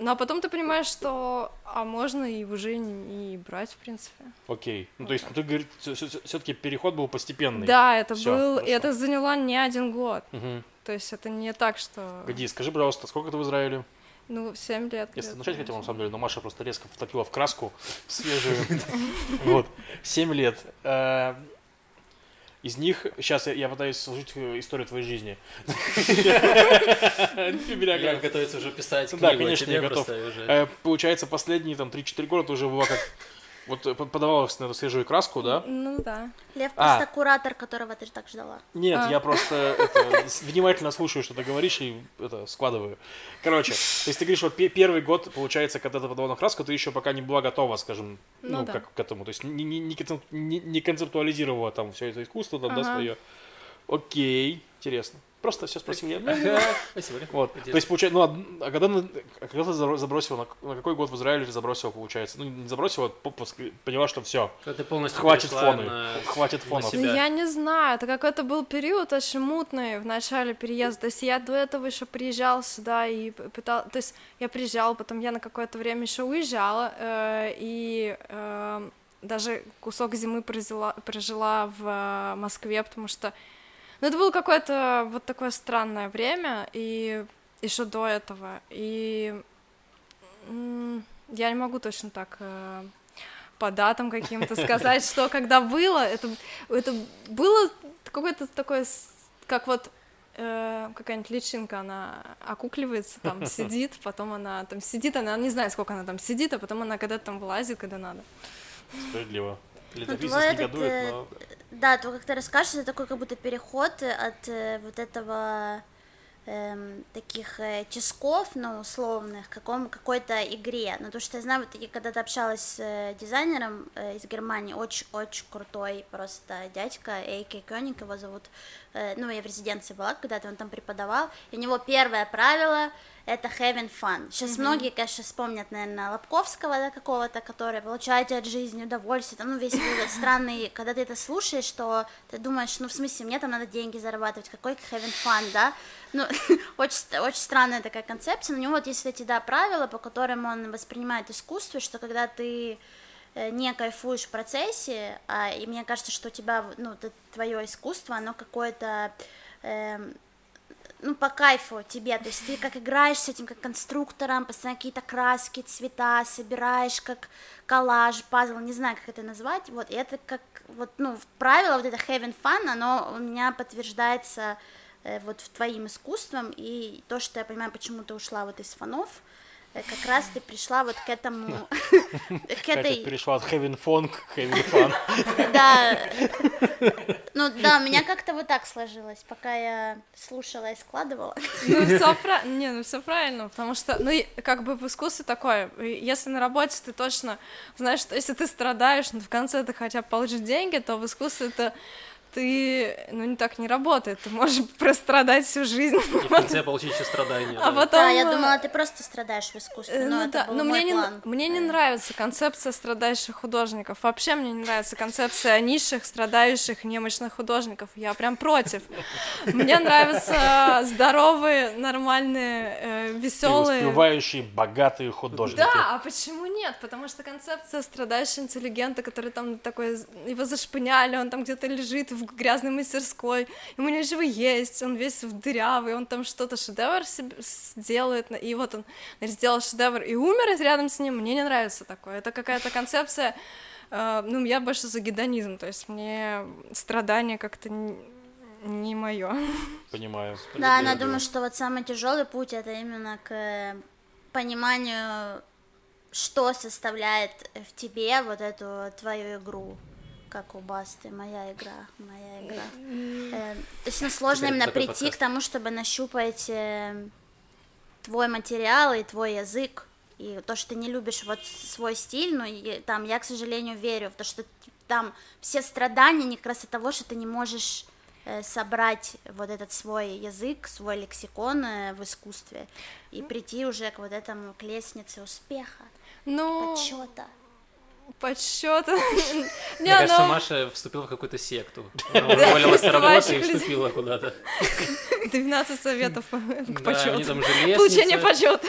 ну а потом ты понимаешь, что а можно и уже не, брать, в принципе. Окей. Ну то есть ты говоришь, все-таки переход был постепенный. Да, это Всё, был, хорошо. это заняло не один год. Угу. То есть это не так, что. Погоди, скажи, пожалуйста, сколько ты в Израиле? Ну, 7 лет. Если начать хотел, на самом деле, но Маша просто резко втопила в краску свежую. Вот. 7 лет. Э, из них, сейчас я, я пытаюсь сложить историю твоей жизни. Я готовится уже писать книгу, Да, конечно, я готов. Э, получается, последние там 3-4 года уже была как вот э, подавалась на эту свежую краску, да? Ну да. Лев а. просто куратор, которого ты же так ждала. Нет, а. я просто это, внимательно слушаю, что ты говоришь, и это складываю. Короче, то есть ты говоришь, вот первый год, получается, когда ты подавала на краску, ты еще пока не была готова, скажем, ну, ну да. как к этому. То есть не, не, не, не концептуализировала там все это искусство, там, ага. да, свое. Окей, интересно. Просто все спросил я. Спасибо. Вот. То есть, получается, ну, а, а когда, а когда ты забросила, на, на какой год в Израиле ты забросила, получается? Ну, не забросила, а поняла, что все. Ты полностью хватит фоны. На... Хватит фонов. Ну, я не знаю, это какой-то был период очень мутный в начале переезда. То есть я до этого еще приезжала сюда и пытала, то есть я приезжала, потом я на какое-то время еще уезжала, э, и э, даже кусок зимы прожила, прожила в э, Москве, потому что ну, это было какое-то вот такое странное время, и еще до этого. И я не могу точно так э, по датам каким-то сказать, что когда было, это, это было какое-то такое, как вот э, какая-нибудь личинка, она окукливается, там сидит, потом она там сидит, она не знает, сколько она там сидит, а потом она когда-то там вылазит, когда надо. Справедливо. Летописец ну, негодует, э, но... Да, то, как ты расскажешь, это такой как будто переход от э, вот этого эм, таких э, тисков, ну, условных, каком, какой-то игре. Ну, то, что я знаю, вот я когда-то общалась с э, дизайнером э, из Германии, очень-очень крутой просто дядька, Эйки Кёник его зовут, э, ну, я в резиденции была, когда-то он там преподавал, и у него первое правило — это having fun. Сейчас mm-hmm. многие, конечно, вспомнят, наверное, Лобковского да, какого-то, который получаете от жизни удовольствие, там, ну, весь этот странный, когда ты это слушаешь, что ты думаешь, ну, в смысле, мне там надо деньги зарабатывать, какой having fun, да, ну, очень, очень странная такая концепция, но у него вот есть эти, да, правила, по которым он воспринимает искусство, что когда ты э, не кайфуешь в процессе, а, и мне кажется, что у тебя, ну, твое искусство, оно какое-то э, ну, по кайфу тебе, то есть ты как играешь с этим, как конструктором, постоянно какие-то краски, цвета собираешь, как коллаж, пазл, не знаю, как это назвать, вот, и это как, вот, ну, правило, вот это having fun, оно у меня подтверждается э, вот в твоим искусством, и то, что я понимаю, почему ты ушла вот из фанов, Э, как раз ты пришла вот к этому, к этой... перешла от Heaven Fun к Heaven Fun. Да, ну да, у меня как-то вот так сложилось, пока я слушала и складывала. Ну все правильно, не, ну все правильно, потому что, ну как бы в искусстве такое, если на работе ты точно знаешь, что если ты страдаешь, но в конце ты хотя бы получишь деньги, то в искусстве это ты, ну, не так не работает, ты можешь прострадать всю жизнь. И в конце получить еще страдания. А да. потом... Да, я думала, ты просто страдаешь в искусстве, э, но ну, да, но мне план. Не, мне не нравится концепция страдающих художников, вообще мне не нравится концепция низших, страдающих, немощных художников, я прям против. Мне нравятся здоровые, нормальные, э, веселые... успевающие, богатые художники. Да, а почему нет? Потому что концепция страдающего интеллигента, который там такой, его зашпыняли, он там где-то лежит в грязной мастерской, ему нечего есть, он весь в дырявый, он там что-то шедевр себе сделает, и вот он сделал шедевр и умер рядом с ним, мне не нравится такое, это какая-то концепция, э, ну, я больше за гедонизм, то есть мне страдания как-то не, не мое. Понимаю. Да, она думает, что вот самый тяжелый путь это именно к пониманию, что составляет в тебе вот эту твою игру как у Басты, моя игра, моя игра. Э, то есть ну, сложно именно прийти подкаст. к тому, чтобы нащупать э, твой материал и твой язык, и то, что ты не любишь вот свой стиль, ну, и, там, я, к сожалению, верю в то, что там все страдания не как раз от того, что ты не можешь э, собрать вот этот свой язык, свой лексикон э, в искусстве и прийти уже к вот этому, к лестнице успеха, ну, почета подсчет. Мне кажется, Маша вступила в какую-то секту. Она уволилась с работы и вступила куда-то. 12 советов к почету. Получение почета.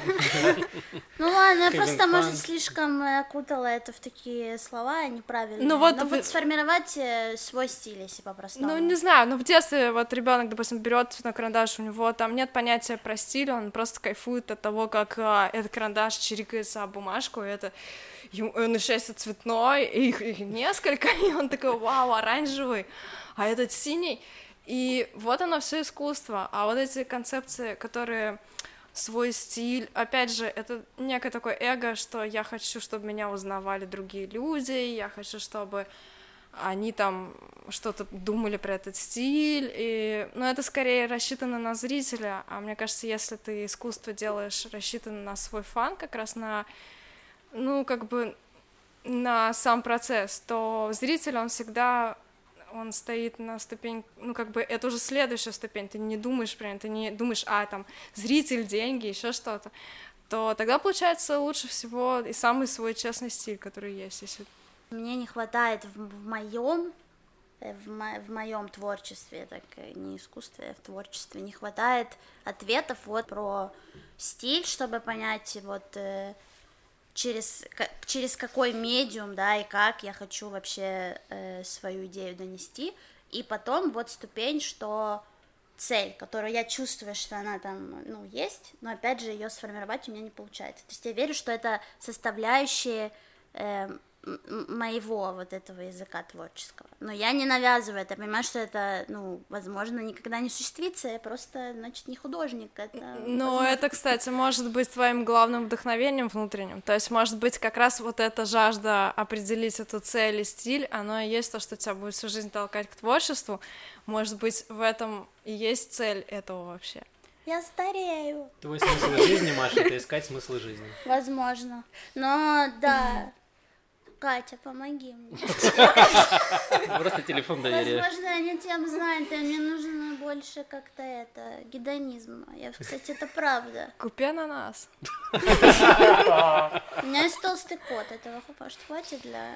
Ну ладно, я просто, может, слишком окутала это в такие слова неправильно. Ну вот, вот сформировать э, свой стиль, если по-простому. Ну, не знаю, ну в детстве вот ребенок, допустим, берет на карандаш, у него там нет понятия про стиль, он просто кайфует от того, как а, этот карандаш чирикается об бумажку, это он еще есть цветной, и их, их несколько, и он такой, вау, оранжевый, а этот синий, и вот оно все искусство, а вот эти концепции, которые свой стиль, опять же, это некое такое эго, что я хочу, чтобы меня узнавали другие люди, я хочу, чтобы они там что-то думали про этот стиль, и, ну, это скорее рассчитано на зрителя, а мне кажется, если ты искусство делаешь рассчитано на свой фан, как раз на ну, как бы на сам процесс, то зритель, он всегда он стоит на ступень, ну, как бы это уже следующая ступень, ты не думаешь прям, ты не думаешь, а, там, зритель, деньги, еще что-то, то тогда получается лучше всего и самый свой честный стиль, который есть, если... Мне не хватает в, в моем в, мо в моем творчестве, так не искусстве, а в творчестве не хватает ответов вот про стиль, чтобы понять вот э, через, через какой медиум, да, и как я хочу вообще э, свою идею донести, и потом вот ступень, что цель, которую я чувствую, что она там, ну, есть, но опять же ее сформировать у меня не получается. То есть я верю, что это составляющие э, моего вот этого языка творческого. Но я не навязываю это, понимаю, что это, ну, возможно, никогда не существится, я просто, значит, не художник. Это, ну, возможно... это, кстати, может быть твоим главным вдохновением внутренним. То есть, может быть, как раз вот эта жажда определить эту цель и стиль, оно и есть то, что тебя будет всю жизнь толкать к творчеству. Может быть, в этом и есть цель этого вообще. Я старею. Твой смысл жизни, Маша, это искать смысл жизни. Возможно. Но да, Катя, помоги мне. Просто телефон доверия. Возможно, я не тем занята, мне нужно больше как-то это, гедонизм. Я, кстати, это правда. Купи ананас. У меня есть толстый кот, этого хватит для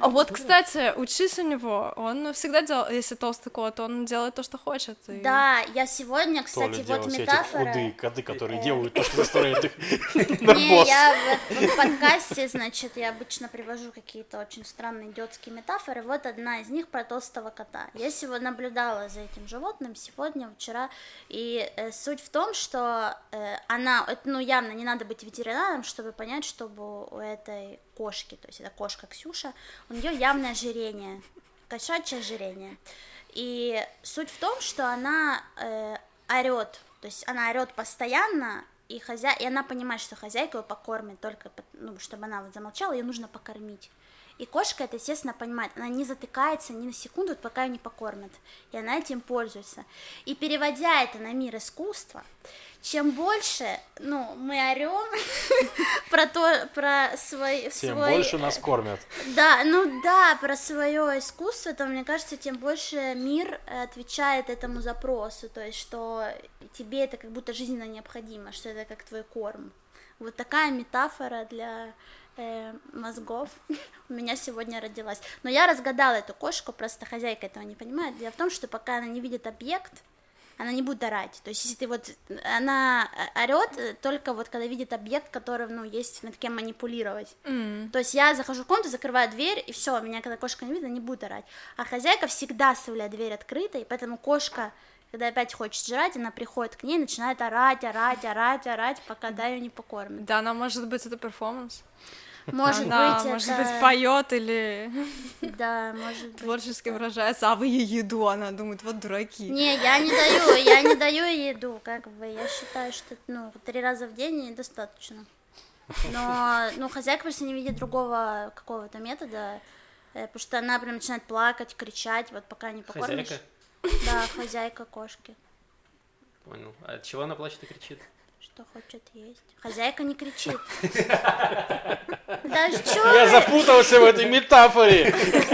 а вот, кстати, учись у него. Он всегда делал, если толстый кот, он делает то, что хочет. И... Да, я сегодня, кстати, вот метафора... Эти коты, которые делают то, что заставляют их Не, я в подкасте, значит, я обычно привожу какие-то очень странные идиотские метафоры. Вот одна из них про толстого кота. Я сегодня наблюдала за этим животным сегодня, вчера, и э, суть в том, что э, она, ну, явно не надо быть ветеринаром, чтобы понять, чтобы у этой кошки, то есть это кошка Ксюша, у нее явное ожирение, кошачье ожирение. И суть в том, что она э, орет, то есть она орет постоянно, и, хозя... и она понимает, что хозяйка ее покормит только, ну, чтобы она вот замолчала, ее нужно покормить. И кошка это, естественно, понимает. Она не затыкается ни на секунду, пока ее не покормят. И она этим пользуется. И переводя это на мир искусства, чем больше, ну, мы орем про то, про свой... Тем свой... больше нас кормят. Да, ну да, про свое искусство, то, мне кажется, тем больше мир отвечает этому запросу, то есть, что тебе это как будто жизненно необходимо, что это как твой корм. Вот такая метафора для э, мозгов у меня сегодня родилась. Но я разгадала эту кошку, просто хозяйка этого не понимает. Дело в том, что пока она не видит объект, она не будет орать. То есть, если ты вот, она орет только вот когда видит объект, который, ну, есть над кем манипулировать. Mm. То есть я захожу в комнату, закрываю дверь, и все, меня когда кошка не видит, она не будет орать. А хозяйка всегда оставляет дверь открытой, поэтому кошка когда опять хочет жрать, она приходит к ней, начинает орать, орать, орать, орать, пока да ее не покормит. Да, она может быть это перформанс. Может быть, может это... быть, поет или да, может быть, творчески выражается, а вы ей еду, она думает, вот дураки. Не, я не даю, я не даю еду, как бы, я считаю, что, ну, три раза в день недостаточно. Но, ну, хозяйка просто не видит другого какого-то метода, э, потому что она прям начинает плакать, кричать, вот пока не покормишь. Хозяйка? Да, хозяйка кошки. Понял. А от чего она плачет и кричит? Что хочет есть. Хозяйка не кричит. Да что? Я запутался в этой метафоре.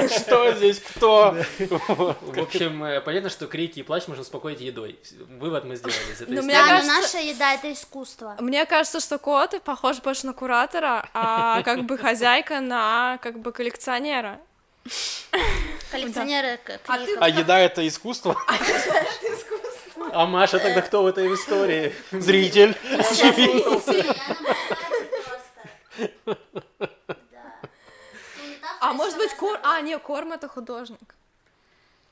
Что здесь кто? В общем, э, понятно, что крики и плач можно успокоить едой. Вывод мы сделали из этой истории. Наша еда — это искусство. Мне кажется, что кот похож больше на куратора, а как бы хозяйка на как бы коллекционера. Коллекционеры а, а еда — это искусство? А Маша тогда кто в этой истории? Зритель. А может быть, кор... А, не, корм это художник.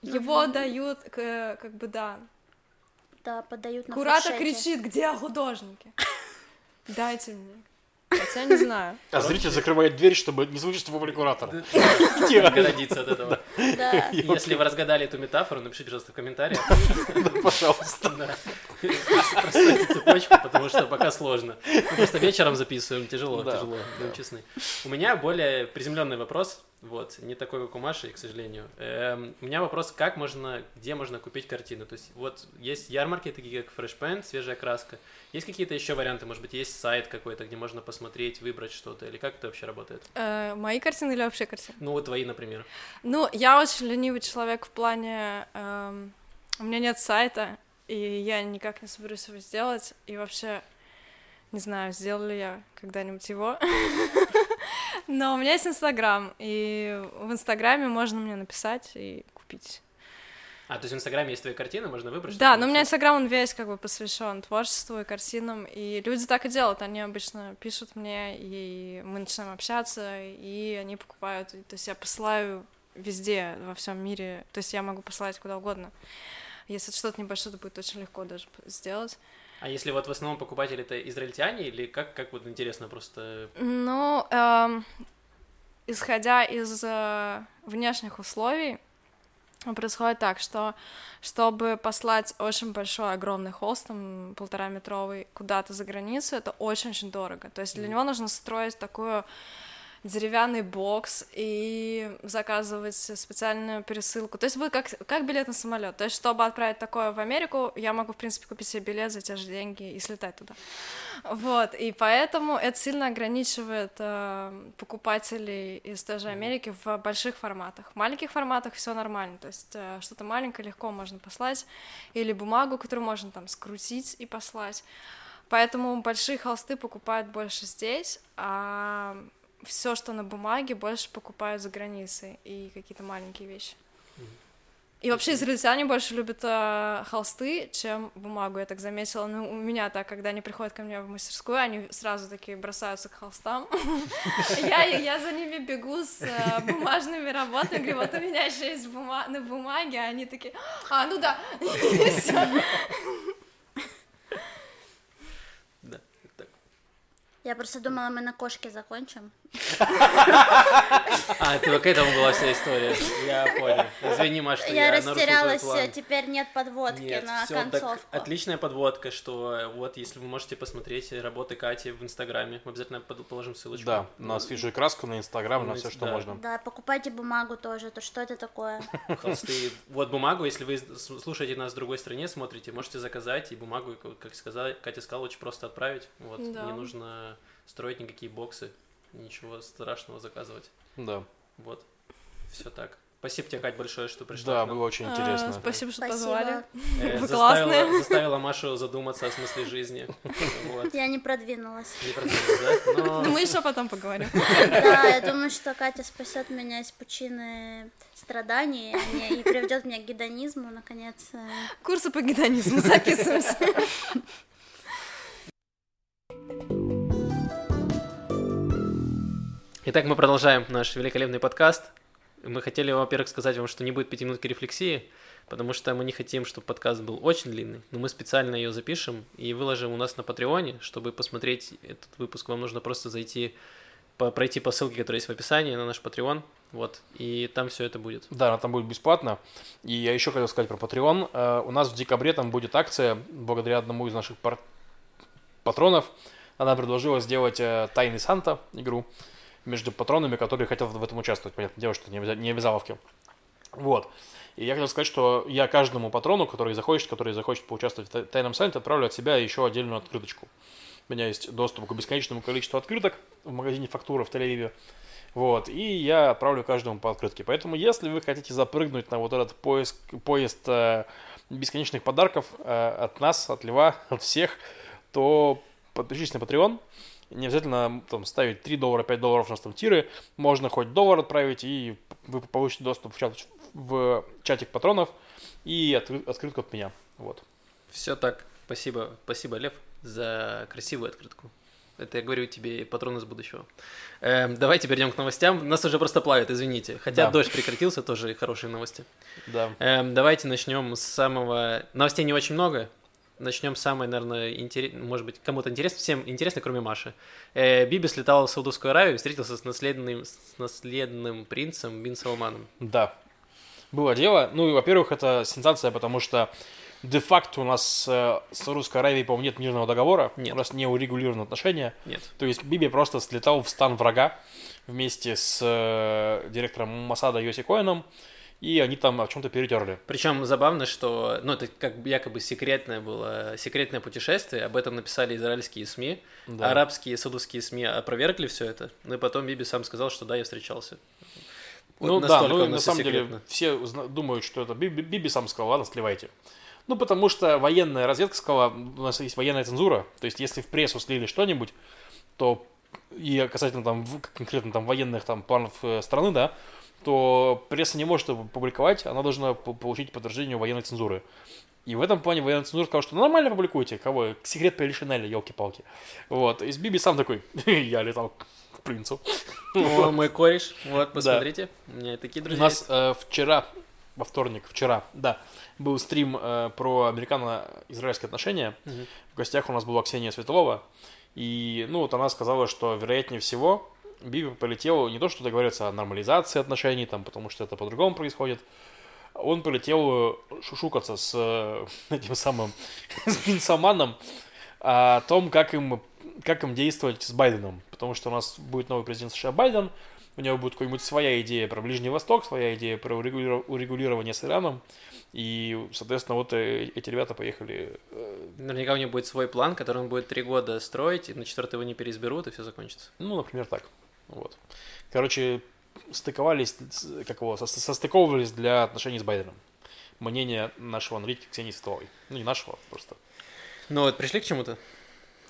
Его дают, как бы, да. Да, подают на Куратор кричит, где художники? Дайте мне. Хотя не знаю. А зритель закрывает дверь, чтобы не звучит вопль куратора. Отгородиться от этого. Если вы разгадали эту метафору, напишите, пожалуйста, в комментариях. Пожалуйста. Простите цепочку, потому что пока сложно. Мы просто вечером записываем, тяжело, тяжело, будем честны. У меня более приземленный вопрос. Вот, не такой, как у Маши, к сожалению. Эм, у меня вопрос, как можно, где можно купить картины? То есть вот есть ярмарки, такие как Fresh Pen, свежая краска. Есть какие-то еще варианты? Может быть, есть сайт какой-то, где можно посмотреть, выбрать что-то? Или как это вообще работает? Э, мои картины или вообще картины? Ну, вот твои, например. Ну, я очень ленивый человек в плане... Эм, у меня нет сайта, и я никак не соберусь его сделать. И вообще, не знаю, сделаю ли я когда-нибудь его. Но у меня есть Инстаграм, и в Инстаграме можно мне написать и купить. А, то есть в Инстаграме есть твои картины, можно выбрать? Да, но у меня Инстаграм, он весь как бы посвящен творчеству и картинам, и люди так и делают, они обычно пишут мне, и мы начинаем общаться, и они покупают, то есть я посылаю везде, во всем мире, то есть я могу посылать куда угодно. Если что-то небольшое, то будет очень легко даже сделать. А если вот в основном покупатели это израильтяне или как, как вот интересно просто? Ну, эм, исходя из э, внешних условий, происходит так, что чтобы послать очень большой, огромный холст, там, полтора метровый, куда-то за границу, это очень-очень дорого. То есть для mm. него нужно строить такую деревянный бокс и заказывать специальную пересылку. То есть будет как, как билет на самолет. То есть, чтобы отправить такое в Америку, я могу, в принципе, купить себе билет за те же деньги и слетать туда. Вот, и поэтому это сильно ограничивает э, покупателей из той же Америки в больших форматах. В маленьких форматах все нормально, то есть э, что-то маленькое легко можно послать, или бумагу, которую можно там скрутить и послать. Поэтому большие холсты покупают больше здесь, а все, что на бумаге, больше покупают за границей и какие-то маленькие вещи. И вообще израильтяне больше любят э, холсты, чем бумагу, я так заметила. Ну, у меня так, когда они приходят ко мне в мастерскую, они сразу такие бросаются к холстам. я, я за ними бегу с э, бумажными работами, говорю, вот у меня еще есть на бумаге, а они такие, а, ну да, Я просто думала, мы на кошке закончим. А, это к этому была вся история. Я понял. Извини, Маш, что я, я растерялась, теперь нет подводки нет, на все, концовку. Так, отличная подводка, что вот если вы можете посмотреть работы Кати в Инстаграме, мы обязательно положим ссылочку. Да, на свежую краску, на Инстаграм, на все, что да. можно. Да, покупайте бумагу тоже, то что это такое? Холсты. Вот бумагу, если вы слушаете нас в другой стране, смотрите, можете заказать, и бумагу, как сказала, Катя сказала, очень просто отправить. Вот, да. не нужно строить никакие боксы, ничего страшного заказывать. Да. Вот, все так. Спасибо тебе, Кать, большое, что пришла. Да, было очень интересно. А, спасибо, что позвали. Э, Вы классные. Заставила Машу задуматься о смысле жизни. Я не продвинулась. Не продвинулась, да? Но... Мы еще потом поговорим. Да, я думаю, что Катя спасет меня из пучины страданий и приведет меня к гедонизму, наконец. Курсы по гедонизму записываемся. Итак, мы продолжаем наш великолепный подкаст. Мы хотели, во-первых, сказать вам, что не будет пяти минутки рефлексии, потому что мы не хотим, чтобы подкаст был очень длинный, но мы специально ее запишем и выложим у нас на Патреоне, чтобы посмотреть этот выпуск. Вам нужно просто зайти, по, пройти по ссылке, которая есть в описании на наш Patreon, вот, и там все это будет. Да, там будет бесплатно. И я еще хотел сказать про Patreon. Uh, у нас в декабре там будет акция, благодаря одному из наших пар... патронов. Она предложила сделать uh, Тайный Санта игру между патронами, которые хотят в этом участвовать. Понятное дело, что не, обязаловки. Вот. И я хотел сказать, что я каждому патрону, который захочет, который захочет поучаствовать в тайном сайте, отправлю от себя еще отдельную открыточку. У меня есть доступ к бесконечному количеству открыток в магазине «Фактура» в Тель-Авиве. Вот, и я отправлю каждому по открытке. Поэтому, если вы хотите запрыгнуть на вот этот поиск, поезд э, бесконечных подарков э, от нас, от Льва, от всех, то подпишитесь на Patreon, не обязательно там, ставить 3 доллара, 5 долларов у нас там тиры. Можно хоть доллар отправить, и вы получите доступ в, чат, в чатик патронов и откры, открытку от меня. Вот. Все так. Спасибо, спасибо, Лев, за красивую открытку. Это я говорю тебе, патрон из будущего. Эм, давайте перейдем к новостям. Нас уже просто плавит, извините. Хотя да. дождь прекратился, тоже хорошие новости. Да. Эм, давайте начнем с самого... Новостей не очень много, начнем с самой, наверное, интерес... может быть, кому-то интересно, всем интересно, кроме Маши. Э, Биби слетал в Саудовскую Аравию и встретился с наследным, с наследным принцем Бин Салманом. Да, было дело. Ну и, во-первых, это сенсация, потому что де-факто у нас э, с Саудовской Аравией, по-моему, нет мирного договора. Нет. У нас не урегулированы отношения. Нет. То есть Биби просто слетал в стан врага вместе с э, директором Масада Йоси Коэном и они там о чем-то перетерли. Причем забавно, что, ну, это как якобы секретное было, секретное путешествие, об этом написали израильские СМИ, да. арабские, саудовские СМИ опровергли все это, ну и потом Биби сам сказал, что да, я встречался. Вот ну да, ну на самом секретно. деле все думают, что это Биби, Биби сам сказал, ладно, сливайте. Ну, потому что военная разведка сказала, у нас есть военная цензура, то есть если в прессу слили что-нибудь, то и касательно там конкретно там военных там планов э, страны, да, то пресса не может это публиковать, она должна получить подтверждение военной цензуры. И в этом плане военная цензура сказала, что «Ну, нормально публикуйте, кого, секрет Полишинеля, елки-палки. Вот, и Биби сам такой, я летал к принцу. О, мой кореш, вот, посмотрите, у меня такие друзья У нас э, вчера, во вторник, вчера, да, был стрим э, про американо-израильские отношения. В гостях у нас была Ксения Светлова. И, ну, вот она сказала, что, вероятнее всего, Биби полетел не то, что договориться о нормализации отношений, там, потому что это по-другому происходит. Он полетел э, шушукаться с э, этим самым с Бинсаманом о том, как им как им действовать с Байденом, потому что у нас будет новый президент США Байден, у него будет какая-нибудь своя идея про Ближний Восток, своя идея про урегулирование с Ираном, и, соответственно, вот э, эти ребята поехали. Наверняка у него будет свой план, который он будет три года строить, и на четвертый его не переизберут, и все закончится. Ну, например, так. Вот. Короче, стыковались, как его, состыковывались для отношений с Байденом. Мнение нашего аналитика Ксении Светловой. Ну, не нашего, просто. Ну, вот пришли к чему-то?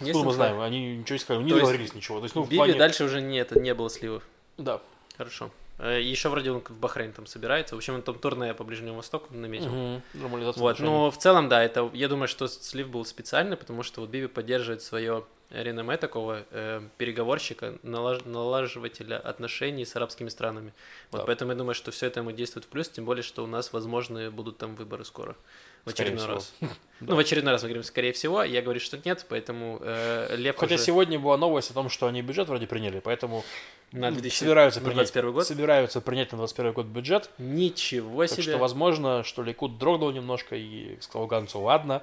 Есть мы знаем, они ничего не сказали, не договорились ничего. То есть, ну, в плане... дальше уже нет, не было сливов. Да. Хорошо. Э, Еще вроде он в Бахрейн там собирается. В общем, он там турне по Ближнему Востоку наметил. Угу. Нормализация вот. Но в целом, да, это я думаю, что слив был специальный, потому что вот Биби поддерживает свое реноме такого э, переговорщика, налаж, налаживателя отношений с арабскими странами. Вот да. поэтому я думаю, что все это ему действует в плюс, тем более, что у нас, возможно, будут там выборы скоро. В очередной раз. Ну, в очередной раз мы говорим, скорее всего, я говорю, что нет, поэтому э, Лев Хотя уже... сегодня была новость о том, что они бюджет вроде приняли, поэтому на 2000... собираются, на принять, год? собираются принять на 21 год бюджет. Ничего себе. Так что, возможно, что Ликут дрогнул немножко и сказал Ганцу, ладно,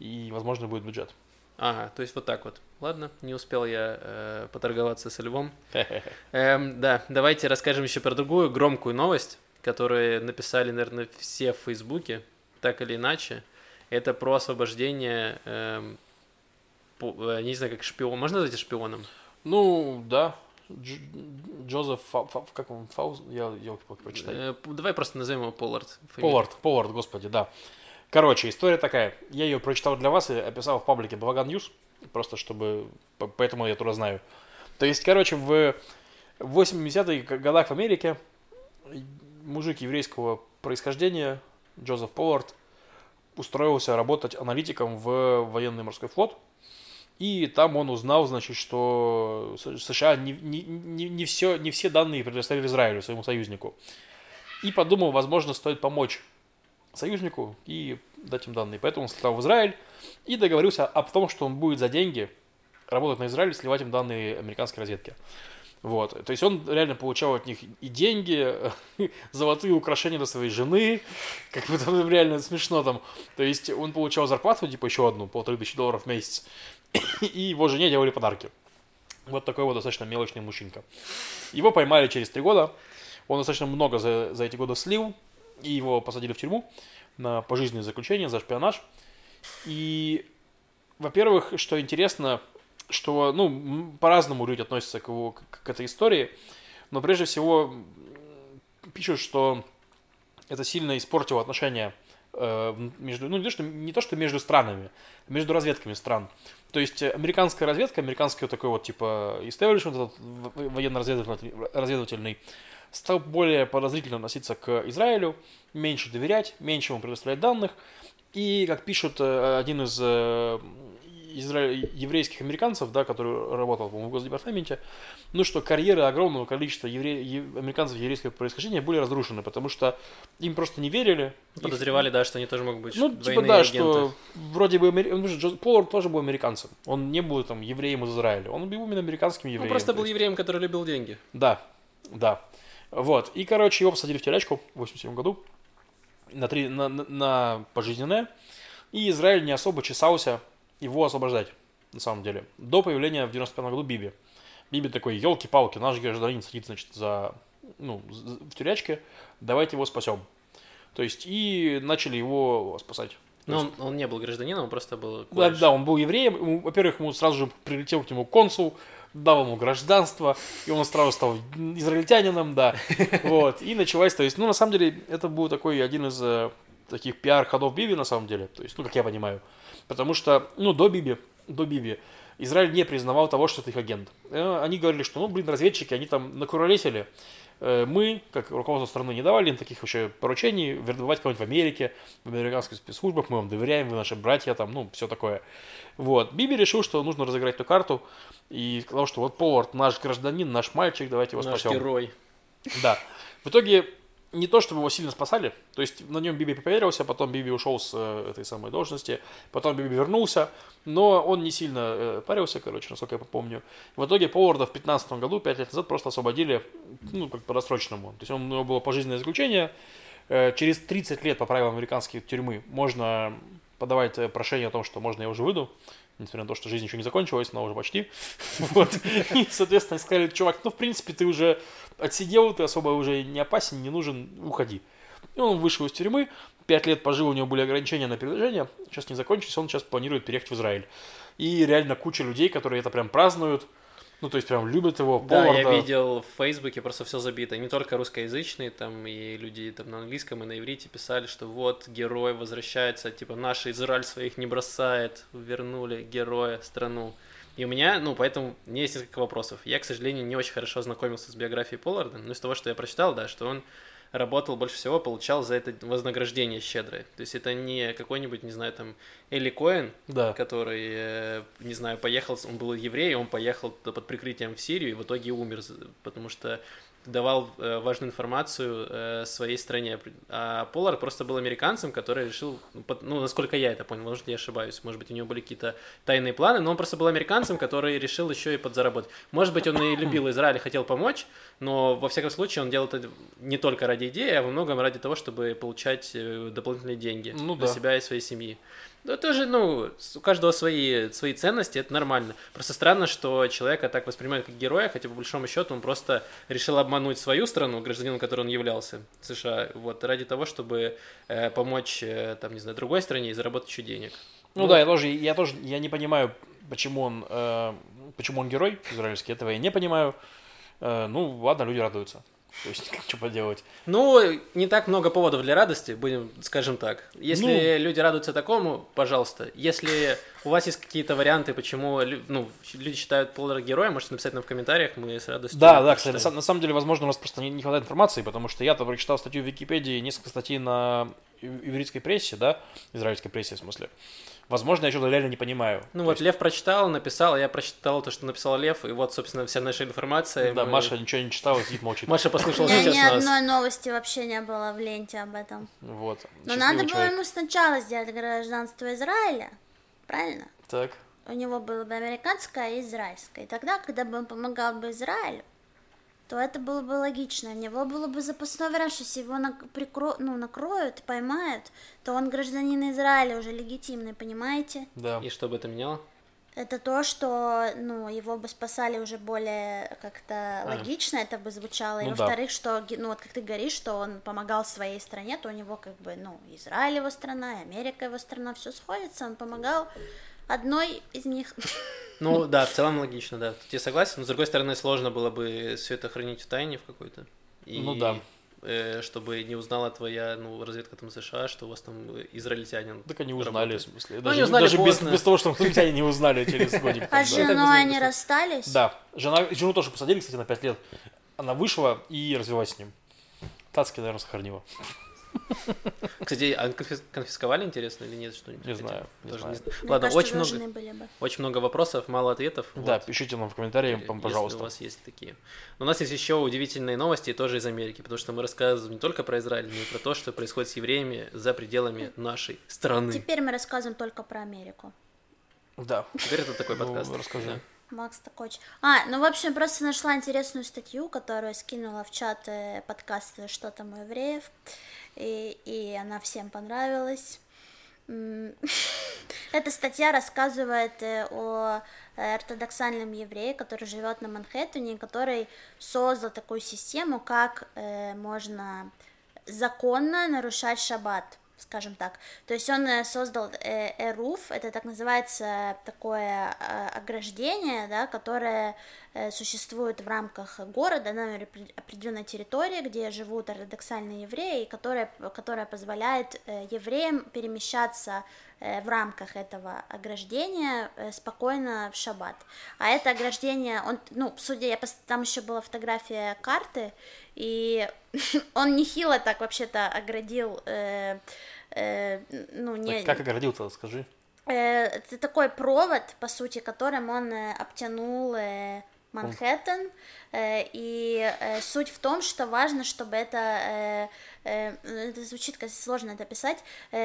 и, возможно, будет бюджет. Ага, то есть вот так вот. Ладно, не успел я э, поторговаться со львом. эм, да, давайте расскажем еще про другую громкую новость, которую написали, наверное, все в Фейсбуке, так или иначе. Это про освобождение, эм, по, э, не знаю, как шпион. Можно назвать шпионом? Ну, да. Дж, Джозеф, Фа, Фа, как он, Фауз? Я, я прочитаю. Э, давай просто назовем его Поллард. Поллард, Поллард, господи, да. Короче, история такая. Я ее прочитал для вас и описал в паблике Balagan News, просто чтобы... Поэтому я туда знаю. То есть, короче, в 80-х годах в Америке мужик еврейского происхождения, Джозеф Поллард, устроился работать аналитиком в военный морской флот. И там он узнал, значит, что США не, не, не, не, все, не все данные предоставили Израилю, своему союзнику. И подумал, возможно, стоит помочь союзнику и дать им данные. Поэтому он слетал в Израиль и договорился об том, что он будет за деньги работать на Израиле, сливать им данные американской разведки. Вот. То есть он реально получал от них и деньги, золотые украшения для своей жены, как бы там реально смешно там. То есть он получал зарплату, типа еще одну, полторы тысячи долларов в месяц, и его жене делали подарки. Вот такой вот достаточно мелочный мужчинка. Его поймали через три года, он достаточно много за, за эти годы слил, и его посадили в тюрьму на пожизненное заключение за шпионаж. И, во-первых, что интересно, что, ну, по-разному люди относятся к, его, к, к этой истории, но прежде всего пишут, что это сильно испортило отношения э, между, ну, не то, что, не то, что между странами, между разведками стран. То есть американская разведка, американский вот такой вот типа establishment военно-разведывательный, стал более подозрительно относиться к Израилю, меньше доверять, меньше ему предоставлять данных. И, как пишут э, один из э, изра... еврейских американцев, да, который работал в Госдепартаменте, ну что карьеры огромного количества евре... американцев еврейского происхождения были разрушены, потому что им просто не верили. Подозревали, их... да, что они тоже могут быть Ну, типа, да, агенты. что вроде бы ну, Поллард тоже был американцем. Он не был там евреем из Израиля. Он был именно американским евреем. Он просто был евреем, который любил деньги. Да, да. Вот. И, короче, его посадили в тюрячку в 87 году на, три, на, на, на пожизненное. И Израиль не особо чесался его освобождать, на самом деле. До появления в 95 году Биби. Биби такой, елки-палки, наш гражданин сидит, значит, за, ну, в тюрячке, давайте его спасем. То есть, и начали его спасать. Но он, он не был гражданином, он просто был... Да, да, он был евреем. Во-первых, ему сразу же прилетел к нему консул, дал ему гражданство, и он сразу стал израильтянином, да. Вот. И началась, то есть, ну, на самом деле, это был такой один из э, таких пиар-ходов Биби, на самом деле. То есть, ну, как я понимаю. Потому что, ну, до Биби, до Биби, Израиль не признавал того, что это их агент. Э, они говорили, что, ну, блин, разведчики, они там накуролесили. Э, мы, как руководство страны, не давали им таких вообще поручений, вербовать кого-нибудь в Америке, в американских спецслужбах, мы вам доверяем, вы наши братья, там, ну, все такое. Вот. Биби решил, что нужно разыграть эту карту, и сказал, что вот Повард наш гражданин, наш мальчик, давайте его наш спасем. Наш герой. Да. В итоге не то, чтобы его сильно спасали, то есть на нем Биби поверился, потом Биби ушел с э, этой самой должности, потом Биби вернулся, но он не сильно э, парился, короче, насколько я помню. В итоге Поварда в 15 году, 5 лет назад, просто освободили, ну, как по рассрочному. То есть у него было пожизненное заключение, э, через 30 лет по правилам американской тюрьмы можно подавать э, прошение о том, что можно я уже выйду, несмотря на то, что жизнь еще не закончилась, но уже почти. Вот. И, соответственно, сказали, чувак, ну, в принципе, ты уже отсидел, ты особо уже не опасен, не нужен, уходи. И он вышел из тюрьмы, пять лет пожил, у него были ограничения на передвижение, сейчас не закончились, он сейчас планирует переехать в Израиль. И реально куча людей, которые это прям празднуют, ну, то есть прям любят его. Да, Поварда. я видел в Фейсбуке просто все забито. Не только русскоязычные, там и люди там на английском и на иврите писали, что вот герой возвращается, типа наш Израиль своих не бросает, вернули героя страну. И у меня, ну, поэтому у меня есть несколько вопросов. Я, к сожалению, не очень хорошо ознакомился с биографией Полларда, но из того, что я прочитал, да, что он работал больше всего, получал за это вознаграждение щедрое. То есть это не какой-нибудь, не знаю, там, Эли Коэн, да. который, э, не знаю, поехал, он был еврей, он поехал под прикрытием в Сирию и в итоге умер, потому что давал э, важную информацию э, своей стране. А Полар просто был американцем, который решил, ну, ну, насколько я это понял, может, я ошибаюсь, может быть, у него были какие-то тайные планы, но он просто был американцем, который решил еще и подзаработать. Может быть, он и любил Израиль и хотел помочь, но, во всяком случае, он делал это не только ради идеи, а во многом ради того, чтобы получать э, дополнительные деньги ну, для да. себя и своей семьи. Да тоже, ну, у каждого свои, свои ценности, это нормально. Просто странно, что человека так воспринимают как героя, хотя по большому счету он просто решил обмануть свою страну, гражданином которой он являлся, США, вот, ради того, чтобы э, помочь, э, там, не знаю, другой стране и заработать еще денег. Ну, ну да, я тоже, я тоже, я не понимаю, почему он, э, почему он герой израильский, этого я не понимаю. Э, ну, ладно, люди радуются. То есть, что поделать? Ну, не так много поводов для радости, будем, скажем так. Если ну... люди радуются такому, пожалуйста. Если у вас есть какие-то варианты, почему ну, люди считают Полдера героем, можете написать нам в комментариях, мы с радостью. Да, да, кстати, на, на самом деле, возможно, у нас просто не, не хватает информации, потому что я-то прочитал статью в Википедии, несколько статей на ивритской прессе, да, израильской прессе в смысле. Возможно, я что-то реально не понимаю. Ну то вот есть... Лев прочитал, написал, я прочитал то, что написал Лев, и вот, собственно, вся наша информация. Да, мы... Маша ничего не читала, сидит молчит. Маша послушала сейчас Ни одной новости вообще не было в ленте об этом. Вот. Но надо было ему сначала сделать гражданство Израиля, правильно? Так. У него было бы американское и израильское. И тогда, когда бы он помогал бы Израилю, то это было бы логично. У него было бы запасной вариант, что если его на, прикро... ну, накроют, поймают, то он гражданин Израиля уже легитимный, понимаете? Да. И что бы это меняло? Это то, что, ну, его бы спасали уже более как-то а. логично, это бы звучало. Ну, и во-вторых, да. что, ну, вот как ты говоришь, что он помогал своей стране, то у него как бы, ну, Израиль его страна, и Америка его страна, все сходится, он помогал одной из них. Ну да, в целом логично, да. Тут я согласен, но с другой стороны сложно было бы все это хранить в тайне в какой-то. И, ну да. Э, чтобы не узнала твоя ну, разведка там США, что у вас там израильтянин. Так они узнали, работает. в смысле. Ну, даже, они узнали даже без, без того, что израильтяне не узнали через годик. А с женой они расстались? Да. Жена, жену тоже посадили, кстати, на 5 лет. Она вышла и развелась с ним. Тацки, наверное, сохранила. Кстати, а конфисковали, интересно, или нет что-нибудь? Не знаю. Не знаю. Не... Ладно, кажется, очень много, очень много вопросов, мало ответов. Да, вот. пишите нам в комментариях, пожалуйста. Если у вас есть такие. Но у нас есть еще удивительные новости, тоже из Америки, потому что мы рассказываем не только про Израиль, но и про то, что происходит с евреями за пределами нашей страны. Теперь мы рассказываем только про Америку. Да. Теперь это такой ну, подкаст. Ну, расскажи. Да. Макс такой. А, ну, в общем, просто нашла интересную статью, которую скинула в чат э, подкаста «Что там у евреев», и, она всем понравилась. Эта статья рассказывает э, о э, ортодоксальном еврее, который живет на Манхэттене, который создал такую систему, как можно законно нарушать шаббат скажем так. То есть он э, создал э, Эруф, это так называется такое э, ограждение, да, которое существует в рамках города на определенной территории, где живут ортодоксальные евреи, которая, которая позволяет евреям перемещаться в рамках этого ограждения спокойно в шаббат. А это ограждение, он, ну, судя, я, там еще была фотография карты, и он нехило так вообще-то оградил э, э, ну, не... как оградил-то, скажи. Э, это такой провод, по сути, которым он э, обтянул э, Манхэттен, э, и э, суть в том, что важно, чтобы это, э, это звучит как сложно это писать,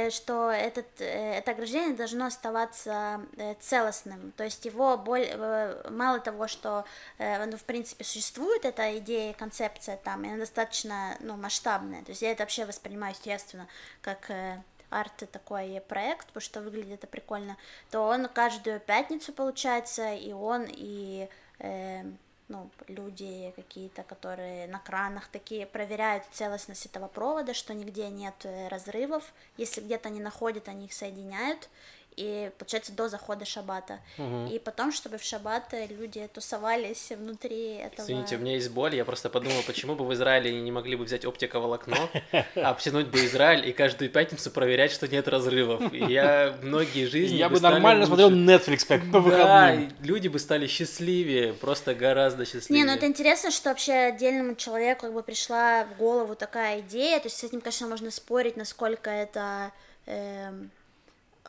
что этот, это ограждение должно оставаться целостным, то есть его боль, мало того, что оно в принципе существует, эта идея, концепция там, и она достаточно ну, масштабная, то есть я это вообще воспринимаю естественно как арт такой проект, потому что выглядит это прикольно, то он каждую пятницу, получается, и он, и э, ну, люди какие-то, которые на кранах такие проверяют целостность этого провода, что нигде нет э, разрывов, если где-то они находят, они их соединяют, и получается до захода шабата. Угу. И потом, чтобы в шаббат люди тусовались внутри этого. Извините, у меня есть боль, я просто подумал, почему бы в Израиле не могли бы взять оптиковолокно, обтянуть бы Израиль и каждую пятницу проверять, что нет разрывов. И я многие жизни. Я бы нормально смотрел Netflix как по выходным. Да, люди бы стали счастливее, просто гораздо счастливее. Не, ну это интересно, что вообще отдельному человеку как бы пришла в голову такая идея, то есть с этим, конечно, можно спорить, насколько это эм,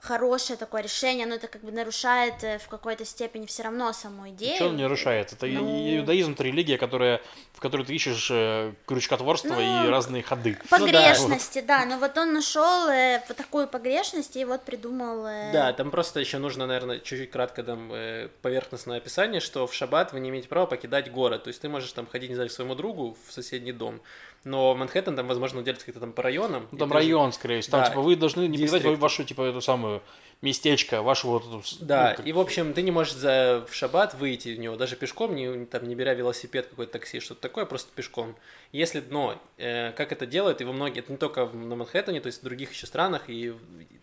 хорошее такое решение, но это как бы нарушает э, в какой-то степени все равно саму идею. Что не нарушает? Это ну... иудаизм, это религия, которая, в которой ты ищешь э, крючкотворство ну, и разные ходы. Погрешности, ну, да. да, но вот он нашел э, вот такую погрешность и вот придумал... Э... Да, там просто еще нужно, наверное, чуть-чуть кратко там э, поверхностное описание, что в шаббат вы не имеете права покидать город, то есть ты можешь там ходить, не знаю, к своему другу в соседний дом, но Манхэттен там, возможно, делится как-то там по районам. Ну, там район, же... скорее всего. Там, да, типа, вы должны не покидать вашу, типа, эту самую местечко, вашу вот... Да, ну, как... и, в общем, ты не можешь за... в шаббат выйти в него даже пешком, не, там, не беря велосипед, какой-то такси, что-то такое, просто пешком. Если, но, э, как это делают, и во многих, это не только на Манхэттене, то есть в других еще странах, и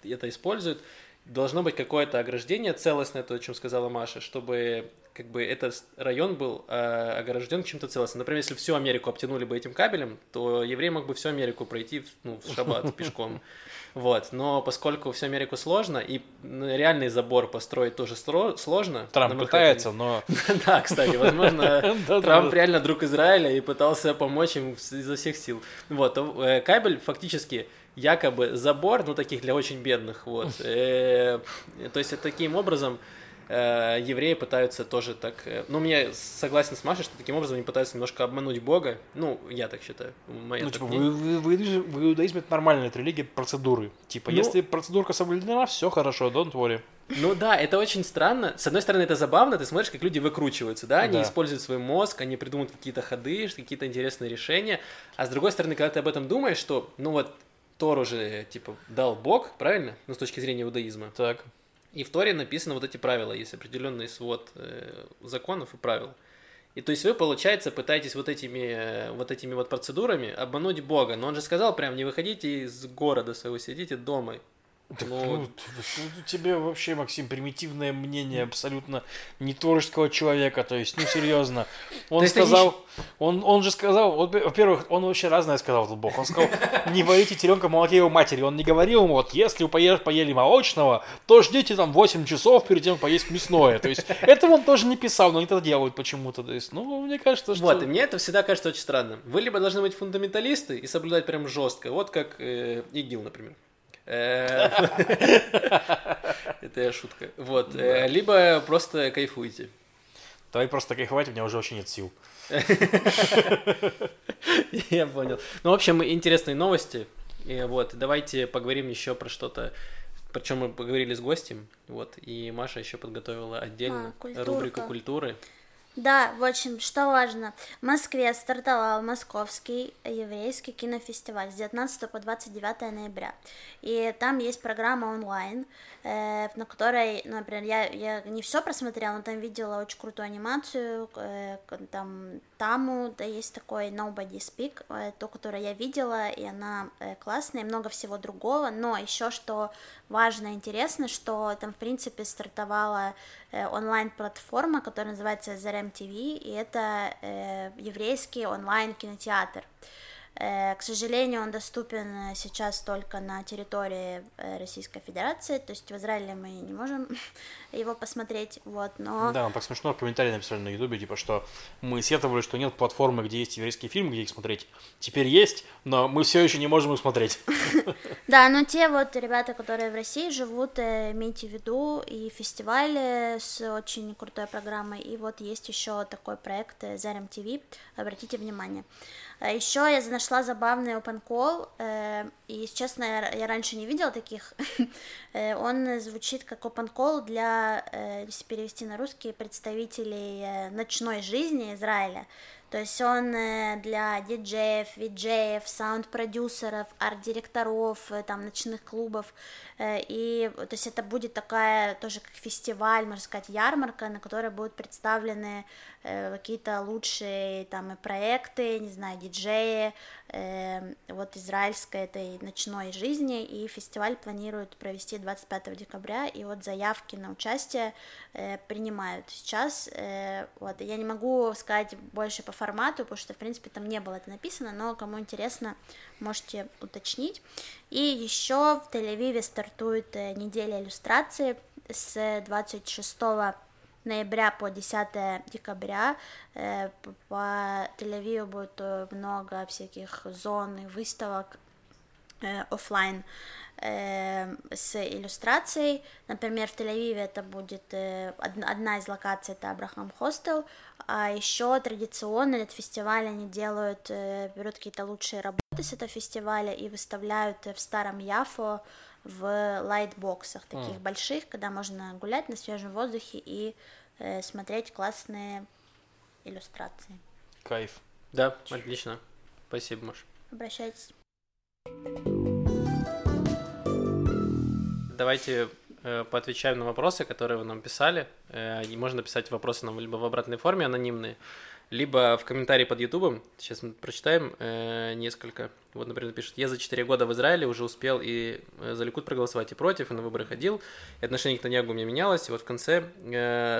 это используют, должно быть какое-то ограждение целостное, то, о чем сказала Маша, чтобы как бы этот район был э, огражден чем-то целостным. Например, если всю Америку обтянули бы этим кабелем, то еврей мог бы всю Америку пройти ну, в шаббат пешком. Вот, но поскольку всю Америку сложно, и реальный забор построить тоже сложно. Трамп пытается, но... Да, кстати, возможно, Трамп реально друг Израиля и пытался помочь им изо всех сил. Вот, э, кабель фактически якобы забор, ну, таких для очень бедных, вот. Э, то есть, таким образом э, евреи пытаются тоже так... Э, ну, я согласен с Машей, что таким образом они пытаются немножко обмануть Бога. Ну, я так считаю. Ну, типа, в, в, в, в иудаизме это нормальная это религия процедуры. Типа, ну, если процедурка соблюдена, все хорошо, don't worry. Ну да, это очень странно. С одной стороны, это забавно, ты смотришь, как люди выкручиваются, да, они да. используют свой мозг, они придумывают какие-то ходы, какие-то интересные решения. А с другой стороны, когда ты об этом думаешь, что, ну вот, Тор уже, типа, дал Бог, правильно? Ну, с точки зрения иудаизма. Так. И в Торе написано вот эти правила, есть определенный свод э, законов и правил. И то есть вы, получается, пытаетесь вот этими, э, вот этими вот процедурами обмануть Бога. Но он же сказал прям, не выходите из города своего, сидите дома. Так, ну, ну, ну, тебе вообще, Максим, примитивное мнение абсолютно не творческого человека, то есть, ну, серьезно. Он сказал, он, он же сказал, во-первых, он вообще разное сказал, этот бог. Он сказал, не варите теленка молоке его матери. Он не говорил ему, вот, если вы поели, поели молочного, то ждите там 8 часов перед тем, как поесть мясное. То есть, этого он тоже не писал, но они это делают почему-то. То есть, ну, мне кажется, что... Вот, и мне это всегда кажется очень странным. Вы либо должны быть фундаменталисты и соблюдать прям жестко, вот как э, ИГИЛ, например. Э, это шутка. Вот. Э, либо просто кайфуйте. Давай просто кайфовать, у меня уже вообще нет сил. Я понял. Ну, в общем, интересные новости. Вот, давайте поговорим еще про что-то. Причем мы поговорили с гостем, вот, и Маша еще подготовила отдельно а, рубрику культуры. Да, в общем, что важно, в Москве стартовал Московский еврейский кинофестиваль с 19 по 29 ноября. И там есть программа онлайн, э, на которой, например, я, я не все просмотрела, но там видела очень крутую анимацию, э, там Таму, да, есть такой Nobody Speak, э, то, которое я видела, и она э, классная, и много всего другого, но еще что важно и интересно, что там, в принципе, стартовала э, онлайн-платформа, которая называется Zarem TV, и это э, еврейский онлайн-кинотеатр. Э, к сожалению, он доступен сейчас только на территории э, Российской Федерации, то есть в Израиле мы не можем его посмотреть, вот, но... Да, так смешно в комментарии написали на Ютубе, типа, что мы сетовали, что нет платформы, где есть еврейские фильмы, где их смотреть. Теперь есть, но мы все еще не можем их смотреть. Да, но те вот ребята, которые в России живут, имейте в виду, и фестивали с очень крутой программой, и вот есть еще такой проект Зарем ТВ, обратите внимание. А Еще я нашла забавный open call, э, и, честно, я раньше не видела таких. Э, он звучит как open call для, э, если перевести на русский, представителей ночной жизни Израиля. То есть он э, для диджеев, виджеев, саунд-продюсеров, арт-директоров, э, там, ночных клубов, э, и, то есть это будет такая, тоже как фестиваль, можно сказать, ярмарка, на которой будут представлены какие-то лучшие там проекты, не знаю, диджеи, вот израильской этой ночной жизни, и фестиваль планирует провести 25 декабря, и вот заявки на участие принимают сейчас, вот, я не могу сказать больше по формату, потому что, в принципе, там не было это написано, но кому интересно, можете уточнить. И еще в Тель-Авиве стартует э, неделя иллюстрации с 26 ноября по 10 декабря. Э, по Тель-Авиву будет э, много всяких зон и выставок офлайн с иллюстрацией. Например, в Тель-Авиве это будет одна из локаций, это Абрахам Хостел, а еще традиционно этот фестиваль они делают, э, берут какие-то лучшие работы с этого фестиваля и выставляют в старом Яфо в лайтбоксах таких mm. больших, когда можно гулять на свежем воздухе и э, смотреть классные иллюстрации. Кайф. Да, отлично. Спасибо, Маш. Обращайтесь. Давайте Э, поотвечаем на вопросы, которые вы нам писали. Э, можно писать вопросы нам либо в обратной форме, анонимные, либо в комментарии под Ютубом. Сейчас мы прочитаем э, несколько. Вот, например, пишет, я за 4 года в Израиле уже успел и за Ликуд проголосовать, и против, и на выборы ходил, и отношение к Таньягу у меня менялось, и вот в конце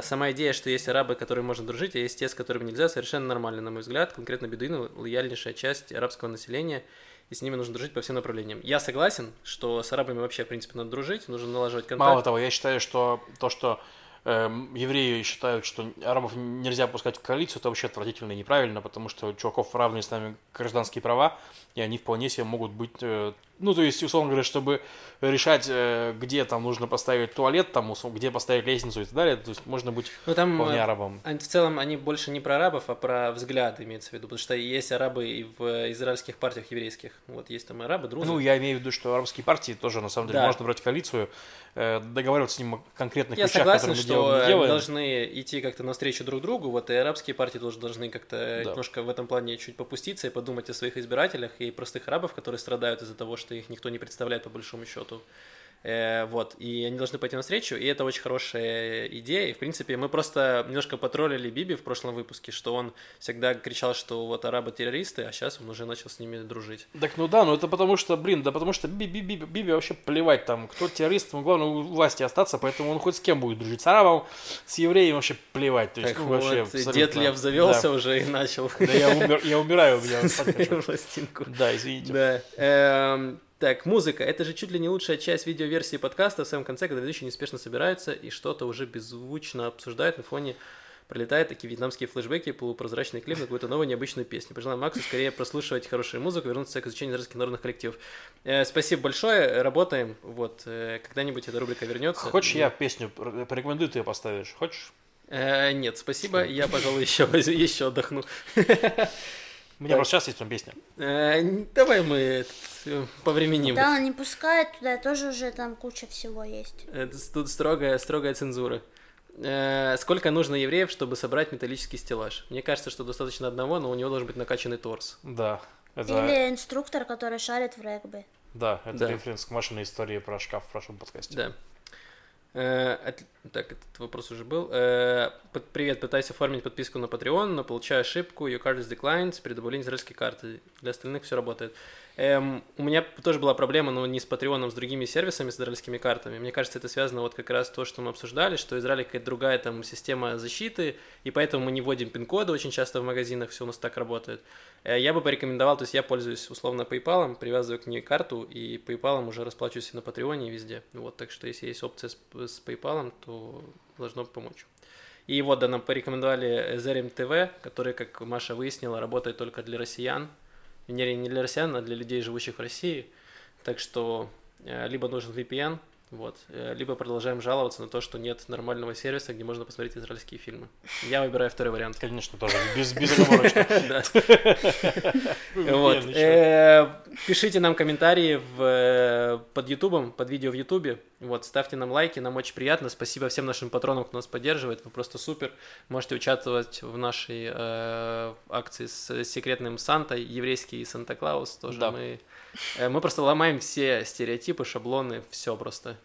сама идея, что есть арабы, с которыми можно дружить, а есть те, с которыми нельзя, совершенно нормально, на мой взгляд. Конкретно бедуины – лояльнейшая часть арабского населения – и с ними нужно дружить по всем направлениям. Я согласен, что с арабами вообще, в принципе, надо дружить, нужно налаживать контакт. Мало того, я считаю, что то, что э, евреи считают, что арабов нельзя пускать в коалицию, это вообще отвратительно и неправильно, потому что у чуваков равные с нами гражданские права, и они вполне себе могут быть э, ну, то есть, условно говоря, чтобы решать, э, где там нужно поставить туалет, там, где поставить лестницу и так далее, то есть можно быть ну, там, вполне арабом. В целом они больше не про арабов, а про взгляд имеется в виду, потому что есть арабы и в израильских партиях еврейских. Вот есть там арабы, друзья. Ну, я имею в виду, что арабские партии тоже, на самом деле, да. можно брать коалицию, э, договариваться с ним о конкретных я вещах, согласен, которые мы что делаем. должны идти как-то навстречу друг другу, вот и арабские партии тоже должны как-то да. немножко в этом плане чуть попуститься и подумать о своих избирателях и простых арабов, которые страдают из-за того, что их никто не представляет по большому счету. Э, вот, и они должны пойти навстречу, и это очень хорошая идея. И, в принципе, мы просто немножко потроллили Биби в прошлом выпуске, что он всегда кричал, что вот арабы террористы, а сейчас он уже начал с ними дружить. Так, ну да, ну это потому что, блин, да потому что Биби, Биби, Биби вообще плевать там, кто террорист, ему главное у власти остаться, поэтому он хоть с кем будет дружить. С арабом, с евреем вообще плевать. То есть, так ну, вот, вообще, абсолютно... дед Лев завелся да. уже и начал. Да, я, умер, я умираю, у меня пластинку. Да, извините. Да. Так, музыка. Это же чуть ли не лучшая часть видеоверсии подкаста в самом конце, когда ведущие неспешно собираются и что-то уже беззвучно обсуждают на фоне пролетают такие вьетнамские флешбеки, полупрозрачный клип на какую-то новую необычную песню. Пожелаю Максу скорее прослушивать хорошую музыку, вернуться к изучению израильских народных коллективов. Э, спасибо большое, работаем. Вот, э, когда-нибудь эта рубрика вернется. Хочешь, я песню порекомендую, ты ее поставишь? Хочешь? Э, нет, спасибо. Я, пожалуй, еще, еще отдохну. У меня просто сейчас есть там песня. Э, давай мы повременим. Да, не пускают туда, тоже уже там куча всего есть. Тут строгая, строгая цензура. Э, сколько нужно евреев, чтобы собрать металлический стеллаж? Мне кажется, что достаточно одного, но у него должен быть накачанный торс. Да. Это... Или инструктор, который шарит в регби. Да, это да. референс к Машиной истории про шкаф в прошлом подкасте. Да. Э, так, этот вопрос уже был. Э, привет, пытаюсь оформить подписку на Patreon, но получаю ошибку. Your card is declined при добавлении израильской карты. Для остальных все работает. Эм, у меня тоже была проблема, но не с Патреоном, с другими сервисами, с израильскими картами. Мне кажется, это связано вот как раз то, что мы обсуждали, что Израиль какая-то другая там система защиты, и поэтому мы не вводим пин-коды очень часто в магазинах, все у нас так работает. Э, я бы порекомендовал, то есть я пользуюсь условно PayPal, привязываю к ней карту, и PayPal уже расплачиваюсь на Патреоне и везде. Вот, так что если есть опция с, с PayPal, то должно помочь. И вот, да, нам порекомендовали Zerem TV, который, как Маша выяснила, работает только для россиян, не, не для россиян, а для людей, живущих в России. Так что э, либо нужен VPN, вот, э, либо продолжаем жаловаться на то, что нет нормального сервиса, где можно посмотреть израильские фильмы. Я выбираю второй вариант. Конечно, тоже, без, безоговорочно. Вот. Э, Пишите нам комментарии э, под Ютубом, под видео в Ютубе. Вот, ставьте нам лайки, нам очень приятно. Спасибо всем нашим патронам, кто нас поддерживает. Вы просто супер. Можете участвовать в нашей акции с секретным Сантой, еврейский Санта-Клаус. Тоже мы, мы просто ломаем все стереотипы, шаблоны, все просто.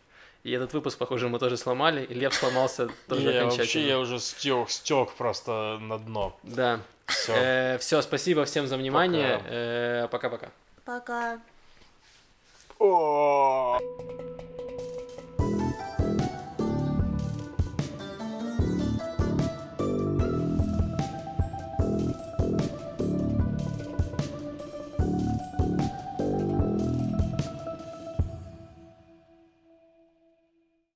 И этот выпуск, похоже, мы тоже сломали, и Лев сломался тоже я, окончательно. Вообще я уже стек, стек просто на дно. Да. Все. Э, все, спасибо всем за внимание. Пока-пока. Пока. Пока.